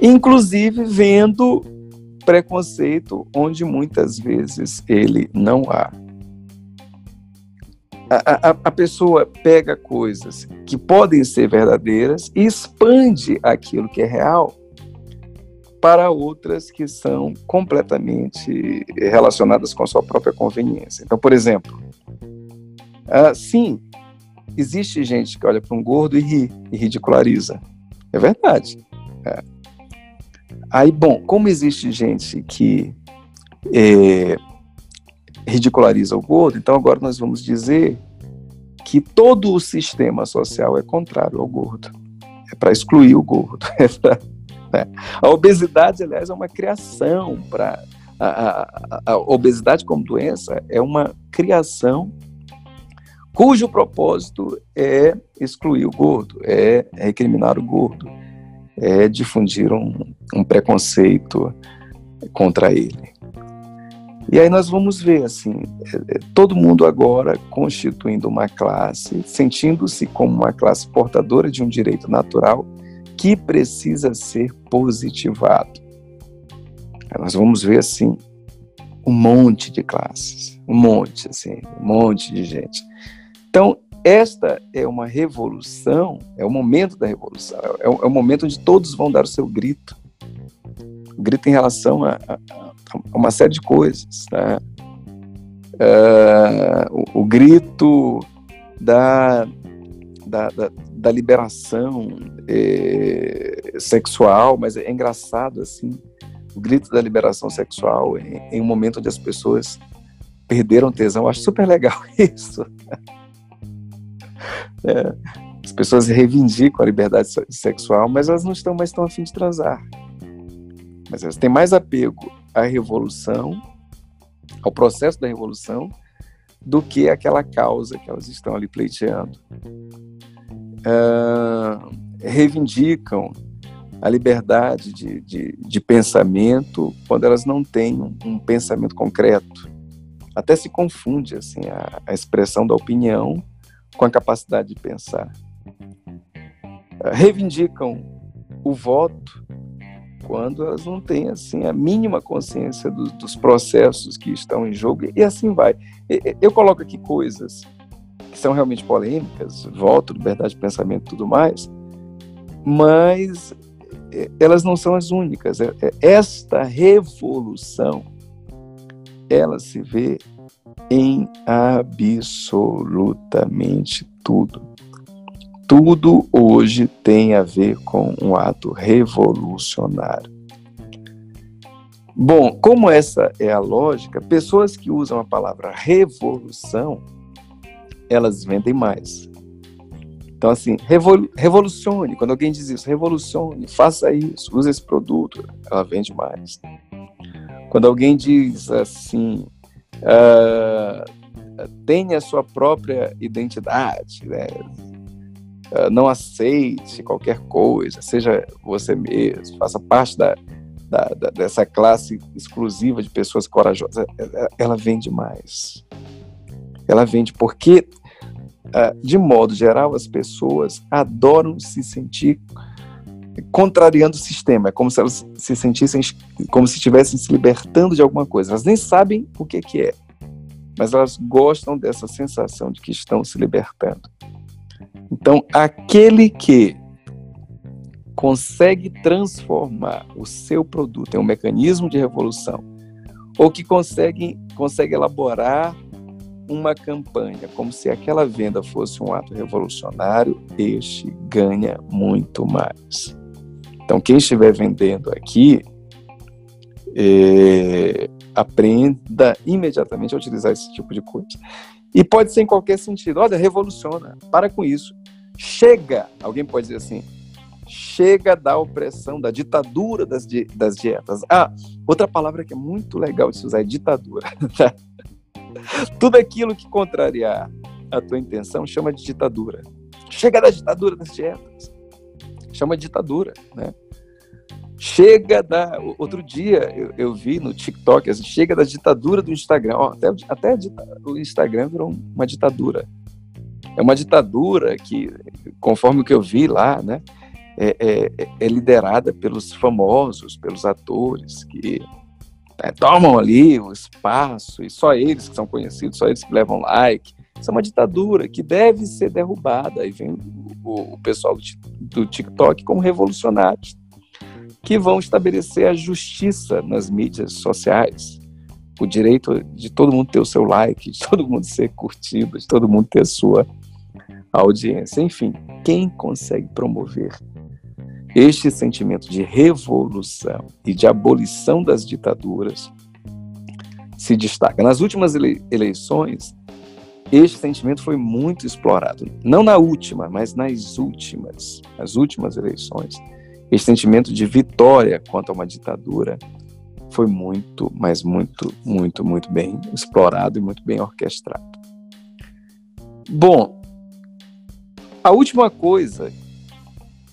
inclusive vendo preconceito onde muitas vezes ele não há a, a, pessoa pega coisas que podem ser verdadeiras e expande aquilo que é real para outras que são completamente relacionadas com a sua própria conveniência. Então, por exemplo, uh, sim, existe gente que olha para um gordo e ri, e ridiculariza. É verdade. É. Aí, bom, como existe gente que é, ridiculariza o gordo, então agora nós vamos dizer que todo o sistema social é contrário ao gordo. É para excluir o gordo. É pra, né? A obesidade, aliás, é uma criação para. A, a, a, obesidade como doença é uma criação cujo propósito é excluir o gordo, é recriminar o gordo, é difundir um, um preconceito contra ele. E aí nós vamos ver assim, é, é, todo mundo agora constituindo uma classe, sentindo-se como uma classe portadora de um direito natural que precisa ser positivado. Nós vamos ver assim um monte de classes, um monte assim, um monte de gente. Então esta é uma revolução, é o momento da revolução, é o, é o momento onde todos vão dar o seu grito, o grito em relação a, a uma série de coisas. Né? Uh, o, o, grito da, da, da, da liberação eh, sexual, mas é engraçado assim, o grito da liberação sexual em, em um momento onde as pessoas perderam tesão. Eu acho super legal isso. É, as pessoas reivindicam a liberdade sexual, mas elas não estão mais tão afim de transar. Mas elas têm mais apego à revolução, ao processo da revolução, do que aquela causa que elas estão ali pleiteando. Uh, reivindicam a liberdade de, de, de, pensamento quando elas não têm um, um, pensamento concreto. Até se confunde assim a, a, expressão da opinião com a capacidade de pensar. Uh, reivindicam o voto quando elas não têm assim a mínima consciência do, dos processos que estão em jogo e assim vai. Eu coloco aqui coisas que são realmente polêmicas, voto, liberdade de pensamento, e tudo mais, mas é, elas não são as únicas. É, é, esta revolução, ela se vê em absolutamente tudo. Tudo hoje tem a ver com um ato revolucionário. Bom, como essa é a lógica, pessoas que usam a palavra revolução, elas vendem mais. Então, assim, revolucione. Quando alguém diz isso, revolucione, faça isso, use esse produto, ela vende mais. Quando alguém diz assim, uh, tenha a sua própria identidade, né? Ah, não aceite qualquer coisa, seja você mesmo, faça parte da, da, da, dessa classe exclusiva de pessoas corajosas. Ela vende mais. Ela vende porque, ah, de modo geral, as pessoas adoram se sentir contrariando o sistema. É como se elas se sentissem como se estivessem se libertando de alguma coisa. Elas nem sabem o que, que é, mas elas gostam dessa sensação de que estão se libertando. Então, aquele que consegue transformar o seu produto em um mecanismo de revolução, ou que consegue, consegue elaborar uma campanha como se aquela venda fosse um ato revolucionário, este ganha muito mais. Então, quem estiver vendendo aqui, é, aprenda imediatamente a utilizar esse tipo de coisa. E pode ser em qualquer sentido. Olha, revoluciona. Para com isso. Chega. Alguém pode dizer assim. Chega da opressão, da ditadura das, di das dietas. Ah, outra palavra que é muito legal de se usar é ditadura. Tudo aquilo que contrariar a tua intenção chama de ditadura. Chega da ditadura das dietas. Chama de ditadura, né? Chega da. Outro dia eu, eu vi no TikTok, assim, chega da ditadura do Instagram. Ó, até até o Instagram virou uma ditadura. É uma ditadura que, conforme o que eu vi lá, né, é, é, é liderada pelos famosos, pelos atores que é, tomam ali o espaço e só eles que são conhecidos, só eles que levam like. Isso é uma ditadura que deve ser derrubada. Aí vem o, o pessoal do, do TikTok como revolucionários que vão estabelecer a justiça nas mídias sociais, o direito de todo mundo ter o seu like, de todo mundo ser curtido, de todo mundo ter a sua audiência. Enfim, quem consegue promover este sentimento de revolução e de abolição das ditaduras se destaca. Nas últimas eleições, este sentimento foi muito explorado. Não na última, mas nas últimas, as últimas eleições esse sentimento de vitória contra uma ditadura foi muito, mas muito, muito, muito bem explorado e muito bem orquestrado. Bom, a última coisa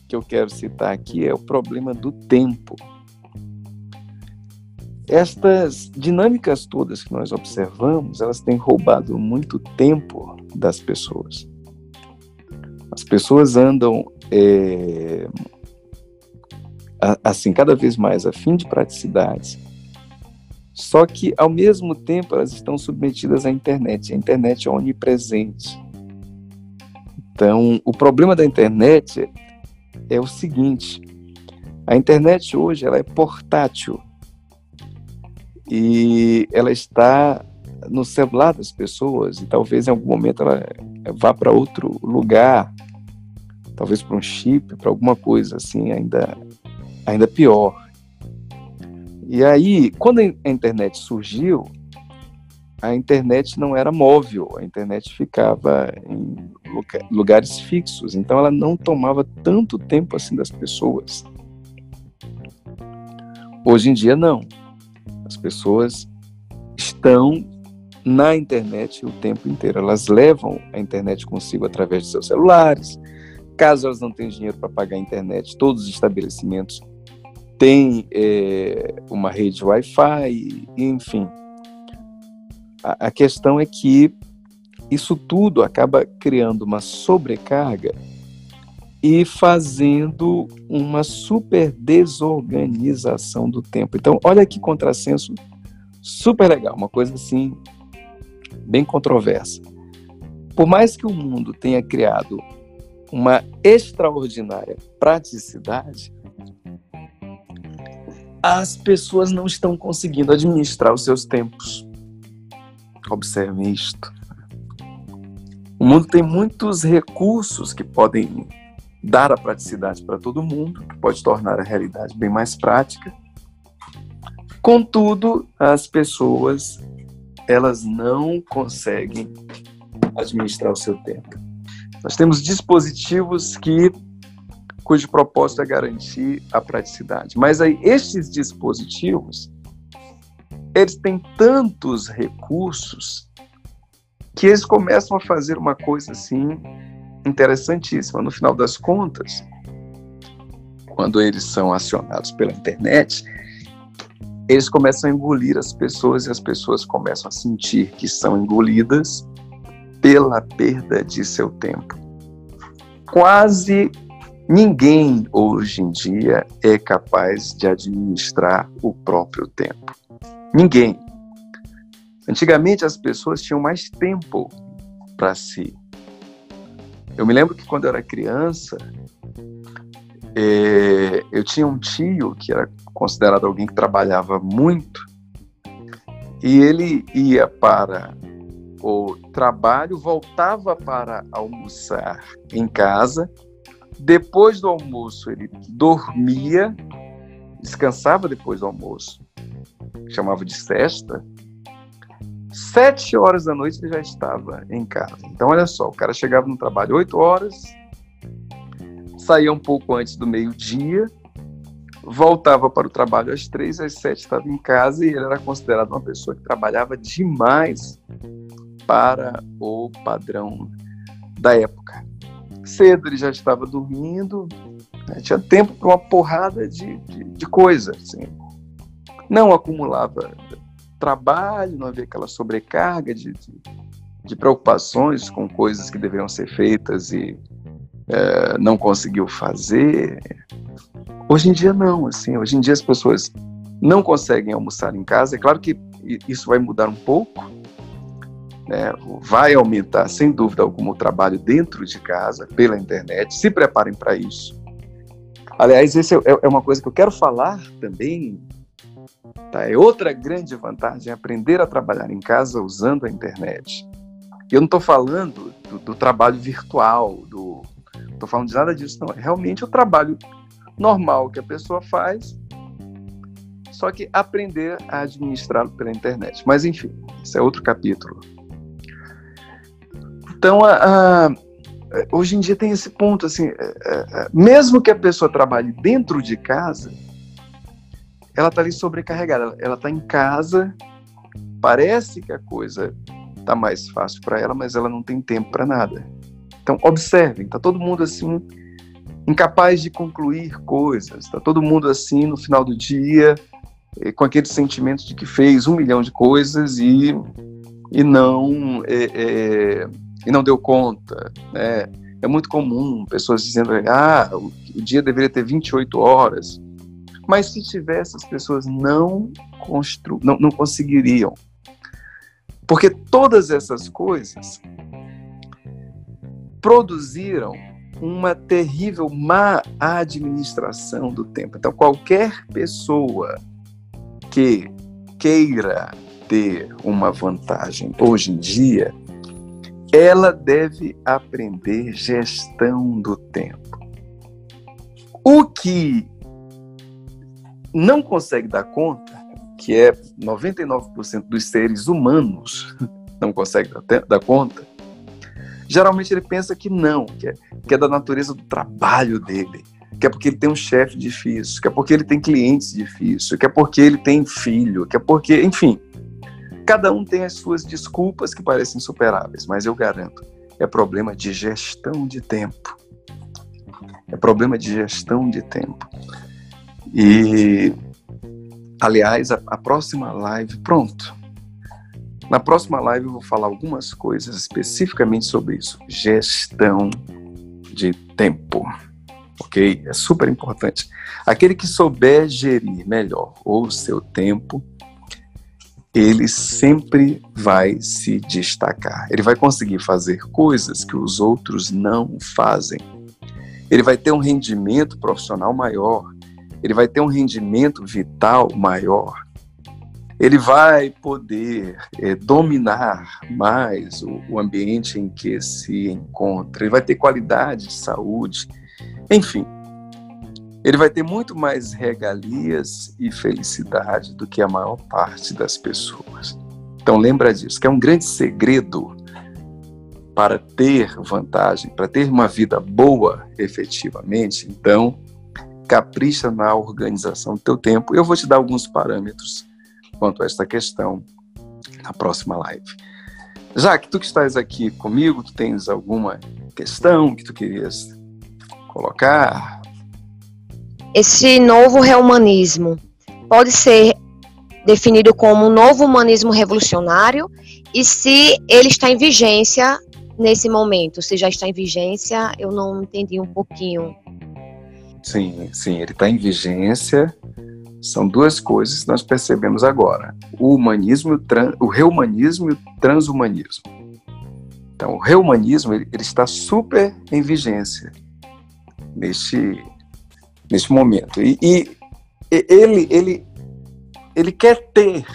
que eu quero citar aqui é o problema do tempo. Estas dinâmicas todas que nós observamos, elas têm roubado muito tempo das pessoas. As pessoas andam é, assim, cada vez mais a fim de praticidades. Só que, ao mesmo tempo, elas estão submetidas à internet. A internet é onipresente. Então, o problema da internet é o seguinte: a internet hoje ela é portátil. E ela está no celular das pessoas. E talvez em algum momento ela vá para outro lugar, talvez para um chip, para alguma coisa assim ainda ainda pior. E aí, quando a internet surgiu, a internet não era móvel, a internet ficava em lugares fixos, então ela não tomava tanto tempo assim das pessoas. Hoje em dia, não. As pessoas estão na internet o tempo inteiro. Elas levam a internet consigo através de seus celulares. Caso elas não tenham dinheiro para pagar a internet, todos os estabelecimentos tem é, uma rede Wi-Fi, enfim. A, a questão é que isso tudo acaba criando uma sobrecarga e fazendo uma super desorganização do tempo. Então, olha que contrassenso super legal, uma coisa assim bem controversa. Por mais que o mundo tenha criado uma extraordinária praticidade, as pessoas não estão conseguindo administrar os seus tempos. Observem isto. O mundo tem muitos recursos que podem dar a praticidade para todo mundo, que pode tornar a realidade bem mais prática. Contudo, as pessoas elas não conseguem administrar o seu tempo. Nós temos dispositivos que cujo propósito é garantir a praticidade. Mas aí estes dispositivos, eles têm tantos recursos que eles começam a fazer uma coisa assim interessantíssima. No final das contas, quando eles são acionados pela internet, eles começam a engolir as pessoas e as pessoas começam a sentir que são engolidas pela perda de seu tempo. Quase Ninguém hoje em dia é capaz de administrar o próprio tempo. Ninguém. Antigamente as pessoas tinham mais tempo para si. Eu me lembro que quando eu era criança, é, eu tinha um tio que era considerado alguém que trabalhava muito e ele ia para o trabalho, voltava para almoçar em casa. Depois do almoço, ele dormia, descansava depois do almoço, chamava de sexta. Sete horas da noite ele já estava em casa. Então, olha só, o cara chegava no trabalho oito horas, saía um pouco antes do meio-dia, voltava para o trabalho às três, às sete estava em casa e ele era considerado uma pessoa que trabalhava demais para o padrão da época. Cedo ele já estava dormindo, né, tinha tempo para uma porrada de, de, de coisa. Assim. Não acumulava trabalho, não havia aquela sobrecarga de, de, de preocupações com coisas que deveriam ser feitas e é, não conseguiu fazer. Hoje em dia não, assim, hoje em dia as pessoas não conseguem almoçar em casa. É claro que isso vai mudar um pouco, né? vai aumentar sem dúvida alguma o trabalho dentro de casa pela internet. Se preparem para isso. Aliás, esse é, é uma coisa que eu quero falar também. Tá? É outra grande vantagem aprender a trabalhar em casa usando a internet. Eu não estou falando do, do, trabalho virtual, do estou falando de nada disso, não. É realmente o trabalho normal que a pessoa faz, só que aprender a administrá-lo pela internet. Mas, enfim, isso é outro capítulo. Então, a, a, hoje em dia tem esse ponto, assim, a, é, é, é, mesmo que a pessoa trabalhe dentro de casa, ela está ali sobrecarregada. Ela está em casa, parece que a coisa está mais fácil para ela, mas ela não tem tempo para nada. Então, observem, está todo mundo assim, incapaz de concluir coisas, está todo mundo assim no final do dia, eh, com aquele sentimento de que fez um milhão de coisas e, e, não, é, é, e não deu conta. Né? É muito comum pessoas dizendo, ah, o dia deveria ter 28 horas. Mas se tivesse, as pessoas não, constru não, não conseguiriam. Porque todas essas coisas produziram uma terrível má administração do tempo. Então, qualquer pessoa que queira ter uma vantagem hoje em dia, ela deve aprender gestão do tempo. O que não consegue dar conta, que é 99% dos seres humanos não consegue dar, dar conta, Geralmente ele pensa que não, que é, que é da natureza do trabalho dele, que é porque ele tem um chefe difícil, que é porque ele tem clientes difíceis, que é porque ele tem filho, que é porque, enfim, cada um tem as suas desculpas que parecem superáveis, mas eu garanto, é problema de gestão de tempo. É problema de gestão de tempo. E, aliás, a, a próxima live, pronto, na próxima live eu vou falar algumas coisas especificamente sobre isso. Gestão de tempo. Ok? É super importante. Aquele que souber gerir melhor o seu tempo, ele sempre vai se destacar. Ele vai conseguir fazer coisas que os outros não fazem. Ele vai ter um rendimento profissional maior. Ele vai ter um rendimento vital maior ele vai poder é, dominar mais o, o, ambiente em que se encontra, ele vai ter qualidade de saúde, enfim, ele vai ter muito mais regalias e felicidade do que a maior parte das pessoas. Então lembra disso, que é um grande segredo para ter vantagem, para ter uma vida boa efetivamente. Então, capricha na organização do teu tempo. Eu vou te dar alguns parâmetros quanto a esta questão na próxima live. Jaque, tu que estás aqui comigo, tu tens alguma questão que tu querias colocar? Esse novo rehumanismo pode ser definido como um novo humanismo revolucionário e se ele está em vigência nesse momento, se já está em vigência, eu não entendi um pouquinho. Sim, sim, ele está em vigência são duas coisas que nós percebemos agora: o humanismo, o reumanismo e o transhumanismo. Então, o reumanismo ele, ele está super em vigência neste, neste momento. E, e ele, ele, ele quer ter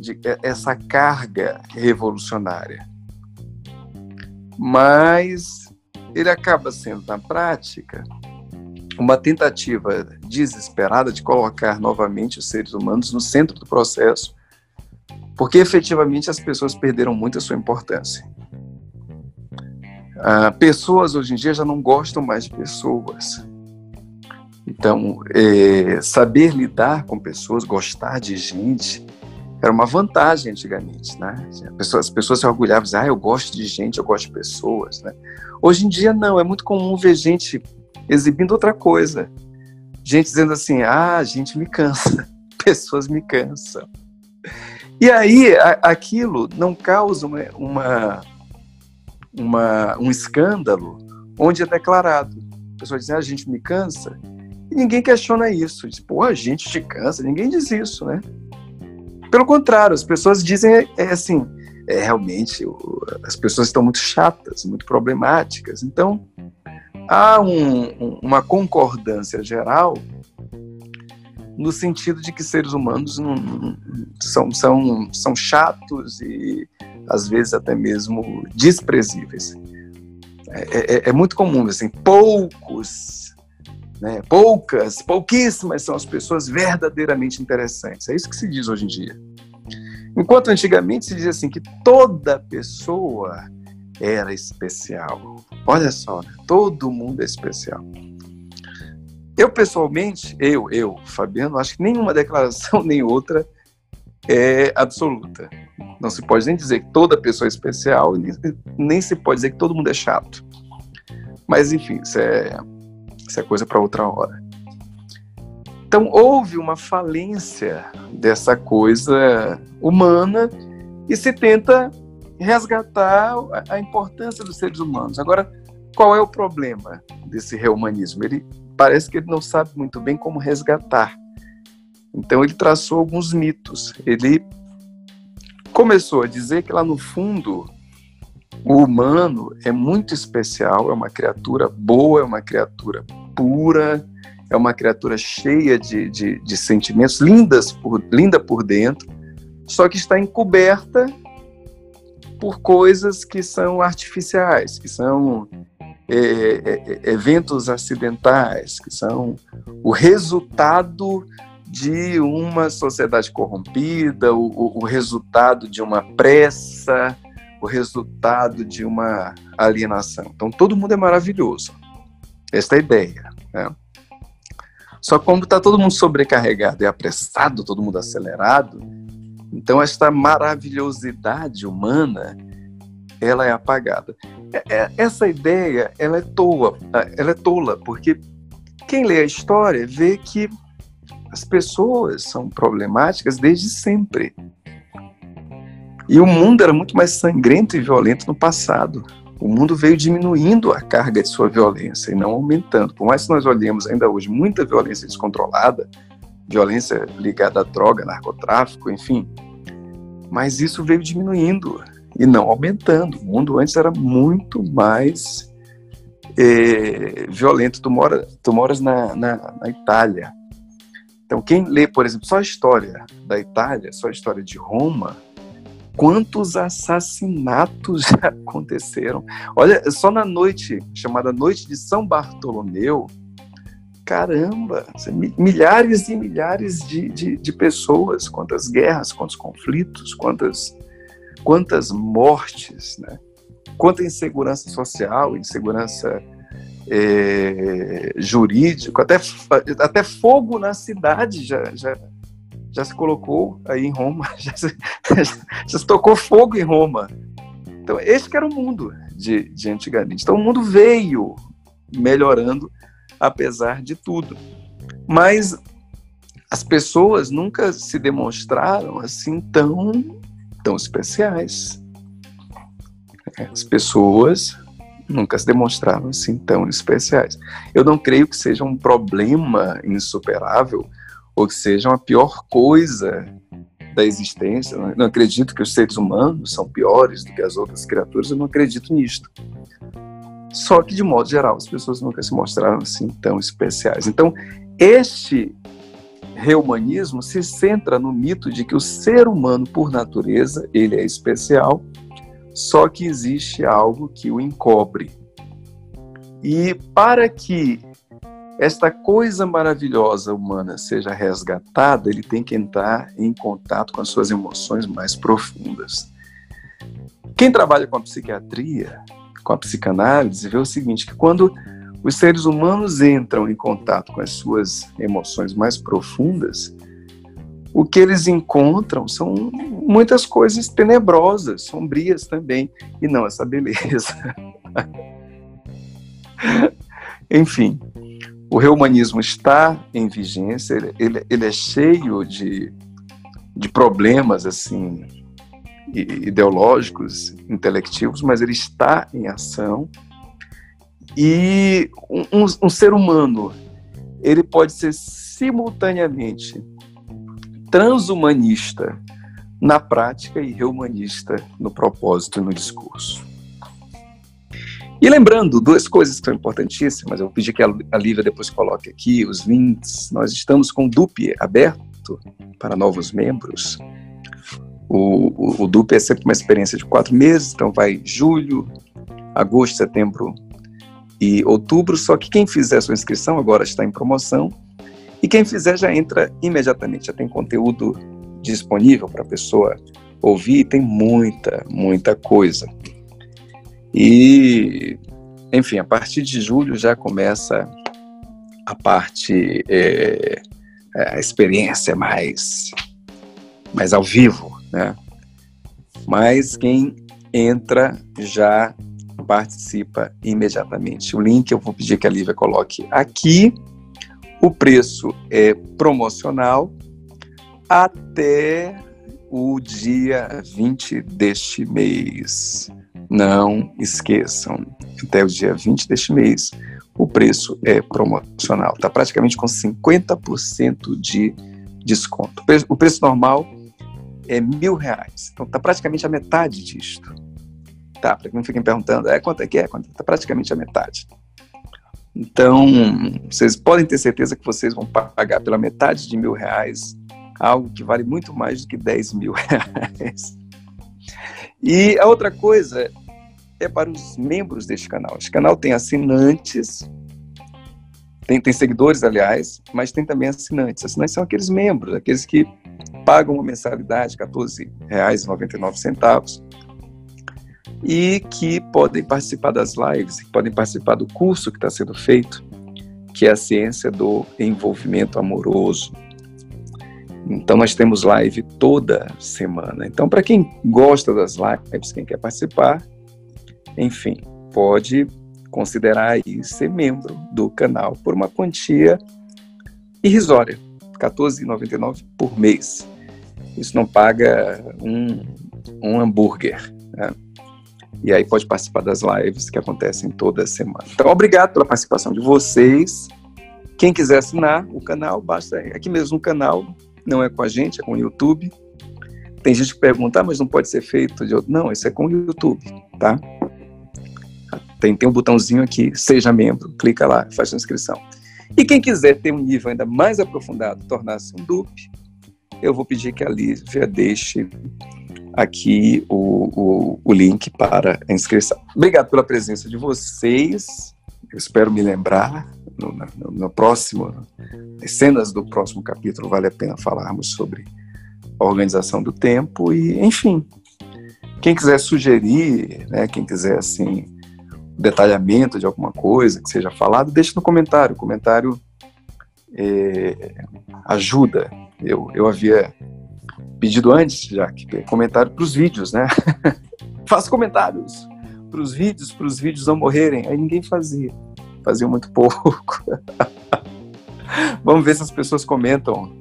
de, essa carga revolucionária. Mas ele acaba sendo, na prática, uma tentativa desesperada de colocar novamente os seres humanos no centro do processo, porque efetivamente as pessoas perderam muito a sua importância. Ah, pessoas hoje em dia já não gostam mais de pessoas. Então, é, saber lidar com pessoas, gostar de gente, era uma vantagem antigamente, né? As pessoas se orgulhavam, diziam, ah, eu gosto de gente, eu gosto de pessoas, né? Hoje em dia não, é muito comum ver gente exibindo outra coisa. Gente dizendo assim, ah, a gente me cansa, pessoas me cansam. E aí, a, aquilo não causa uma, uma, uma, um escândalo onde é declarado. A pessoa diz, ah, a gente me cansa, e ninguém questiona isso. Diz, pô, a gente te cansa, ninguém diz isso, né? Pelo contrário, as pessoas dizem é, assim, é, realmente as pessoas estão muito chatas, muito problemáticas. Então, há um, uma concordância geral no sentido de que seres humanos não, são, são, são chatos e às vezes até mesmo desprezíveis. É, é, é muito comum, assim, poucos, né, poucas, pouquíssimas são as pessoas verdadeiramente interessantes. É isso que se diz hoje em dia. Enquanto antigamente se dizia assim que toda pessoa era especial. Olha só, todo mundo é especial. Eu pessoalmente, eu, eu, Fabiano, acho que nenhuma declaração nem outra é absoluta. Não se pode nem dizer que toda pessoa é especial, nem, nem se pode dizer que todo mundo é chato. Mas enfim, isso é, isso é coisa para outra hora. Então houve uma falência dessa coisa humana e se tenta resgatar a importância dos seres humanos. Agora, qual é o problema desse reumanismo? Ele parece que ele não sabe muito bem como resgatar. Então ele traçou alguns mitos. Ele começou a dizer que lá no fundo o humano é muito especial, é uma criatura boa, é uma criatura pura, é uma criatura cheia de, de, de sentimentos, lindas por, linda por dentro, só que está encoberta por coisas que são artificiais, que são é, é, é, eventos acidentais, que são o resultado de uma sociedade corrompida, o, o, resultado de uma pressa, o resultado de uma alienação. Então, todo mundo é maravilhoso. Esta é a ideia. Né? Só como está todo mundo sobrecarregado e apressado, todo mundo acelerado, então, esta maravilhosidade humana, ela é apagada. É, é, essa ideia, ela é tola, ela é tola, porque quem lê a história vê que as pessoas são problemáticas desde sempre. E o mundo era muito mais sangrento e violento no passado. O mundo veio diminuindo a carga de sua violência e não aumentando. Por mais que nós olhemos ainda hoje muita violência descontrolada, violência ligada à droga, narcotráfico, enfim. Mas isso veio diminuindo e não aumentando. O mundo antes era muito mais é, violento. Tu, mora, tu moras na, na, na Itália. Então, quem lê, por exemplo, só a história da Itália, só a história de Roma, quantos assassinatos já aconteceram. Olha, só na noite chamada Noite de São Bartolomeu, caramba, milhares e milhares de, de, de, pessoas, quantas guerras, quantos conflitos, quantas, quantas mortes, né? quanta insegurança social, insegurança é, jurídica, até, até fogo na cidade já, já, já se colocou aí em Roma, já se, já se tocou fogo em Roma. Então, esse que era o mundo de, de antigamente. Então, o mundo veio melhorando apesar de tudo. Mas as pessoas nunca se demonstraram assim tão, tão especiais. As pessoas nunca se demonstraram assim tão especiais. Eu não creio que seja um problema insuperável ou que seja uma pior coisa da existência. Eu não acredito que os seres humanos são piores do que as outras criaturas, eu não acredito nisto. Só que, de modo geral, as pessoas nunca se mostraram assim tão especiais. Então, este reumanismo se centra no mito de que o ser humano, por natureza, ele é especial, só que existe algo que o encobre. E para que esta coisa maravilhosa humana seja resgatada, ele tem que entrar em contato com as suas emoções mais profundas. Quem trabalha com a psiquiatria, com a psicanálise, vê o seguinte, que quando os seres humanos entram em contato com as suas emoções mais profundas, o que eles encontram são muitas coisas tenebrosas, sombrias também, e não essa beleza. Enfim, o reumanismo está em vigência, ele, ele, é cheio de, de problemas assim ideológicos, intelectivos, mas ele está em ação. E um, um ser humano, ele pode ser simultaneamente transhumanista na prática e reumanista no propósito e no discurso. E lembrando, duas coisas que são importantíssimas, eu vou pedir que a Lívia depois coloque aqui os links. Nós estamos com o DUP aberto para novos membros. O, o, o é sempre uma experiência de quatro meses, então vai julho, agosto, setembro e outubro. Só que quem fizer sua inscrição agora está em promoção e quem fizer já entra imediatamente, já tem conteúdo disponível para a pessoa ouvir, tem muita, muita coisa. E, enfim, a partir de julho já começa a parte, é, a experiência mais, mais ao vivo, né? Mas quem entra já participa imediatamente. O link eu vou pedir que a Lívia coloque aqui. O preço é promocional até o dia 20 deste mês. Não esqueçam, até o dia 20 deste mês, o preço é promocional. Está praticamente com 50% de desconto. O preço normal é mil reais. Então está praticamente a metade disto. Tá, para quem não fiquem perguntando, é quanto é que é? Está praticamente a metade. Então, vocês podem ter certeza que vocês vão pagar pela metade de mil reais algo que vale muito mais do que 10 mil reais. E a outra coisa é para os membros deste canal. Este canal tem assinantes, tem, tem seguidores, aliás, mas tem também assinantes. Assinantes são aqueles membros, aqueles que pagam uma mensalidade, R$ 14,99, e que podem participar das lives, que podem participar do curso que está sendo feito, que é a ciência do envolvimento amoroso. Então nós temos live toda semana. Então para quem gosta das lives, quem quer participar, enfim, pode considerar aí ser membro do canal por uma quantia irrisória, R$ 14,99 por mês. Isso não paga um, um hambúrguer. Né? E aí pode participar das lives que acontecem toda semana. Então, obrigado pela participação de vocês. Quem quiser assinar o canal, basta aqui mesmo no canal não é com a gente, é com o YouTube. Tem gente que pergunta, ah, mas não pode ser feito de outro. Não, isso é com o YouTube, tá? Tem, tem um botãozinho aqui, seja membro, clica lá, faz sua inscrição. E quem quiser ter um nível ainda mais aprofundado, tornar-se um dupe, eu vou pedir que a Lívia deixe aqui o, o, o, link para a inscrição. Obrigado pela presença de vocês. Eu espero me lembrar no, no, no próximo, nas cenas do próximo capítulo, vale a pena falarmos sobre a organização do tempo e, enfim, quem quiser sugerir, né, quem quiser assim detalhamento de alguma coisa que seja falado, deixe no comentário. O comentário é, ajuda. Eu, eu havia pedido antes, já que comentário para os vídeos, né? Faça comentários para os vídeos, para os vídeos não morrerem. Aí ninguém fazia fazia muito pouco. Vamos ver se as pessoas comentam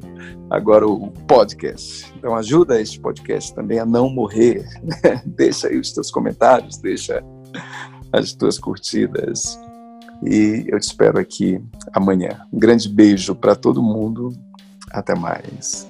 agora o podcast. Então ajuda este podcast também a não morrer. Né? Deixa aí os teus comentários, deixa as tuas curtidas. E eu te espero aqui amanhã. Um grande beijo para todo mundo. Até mais.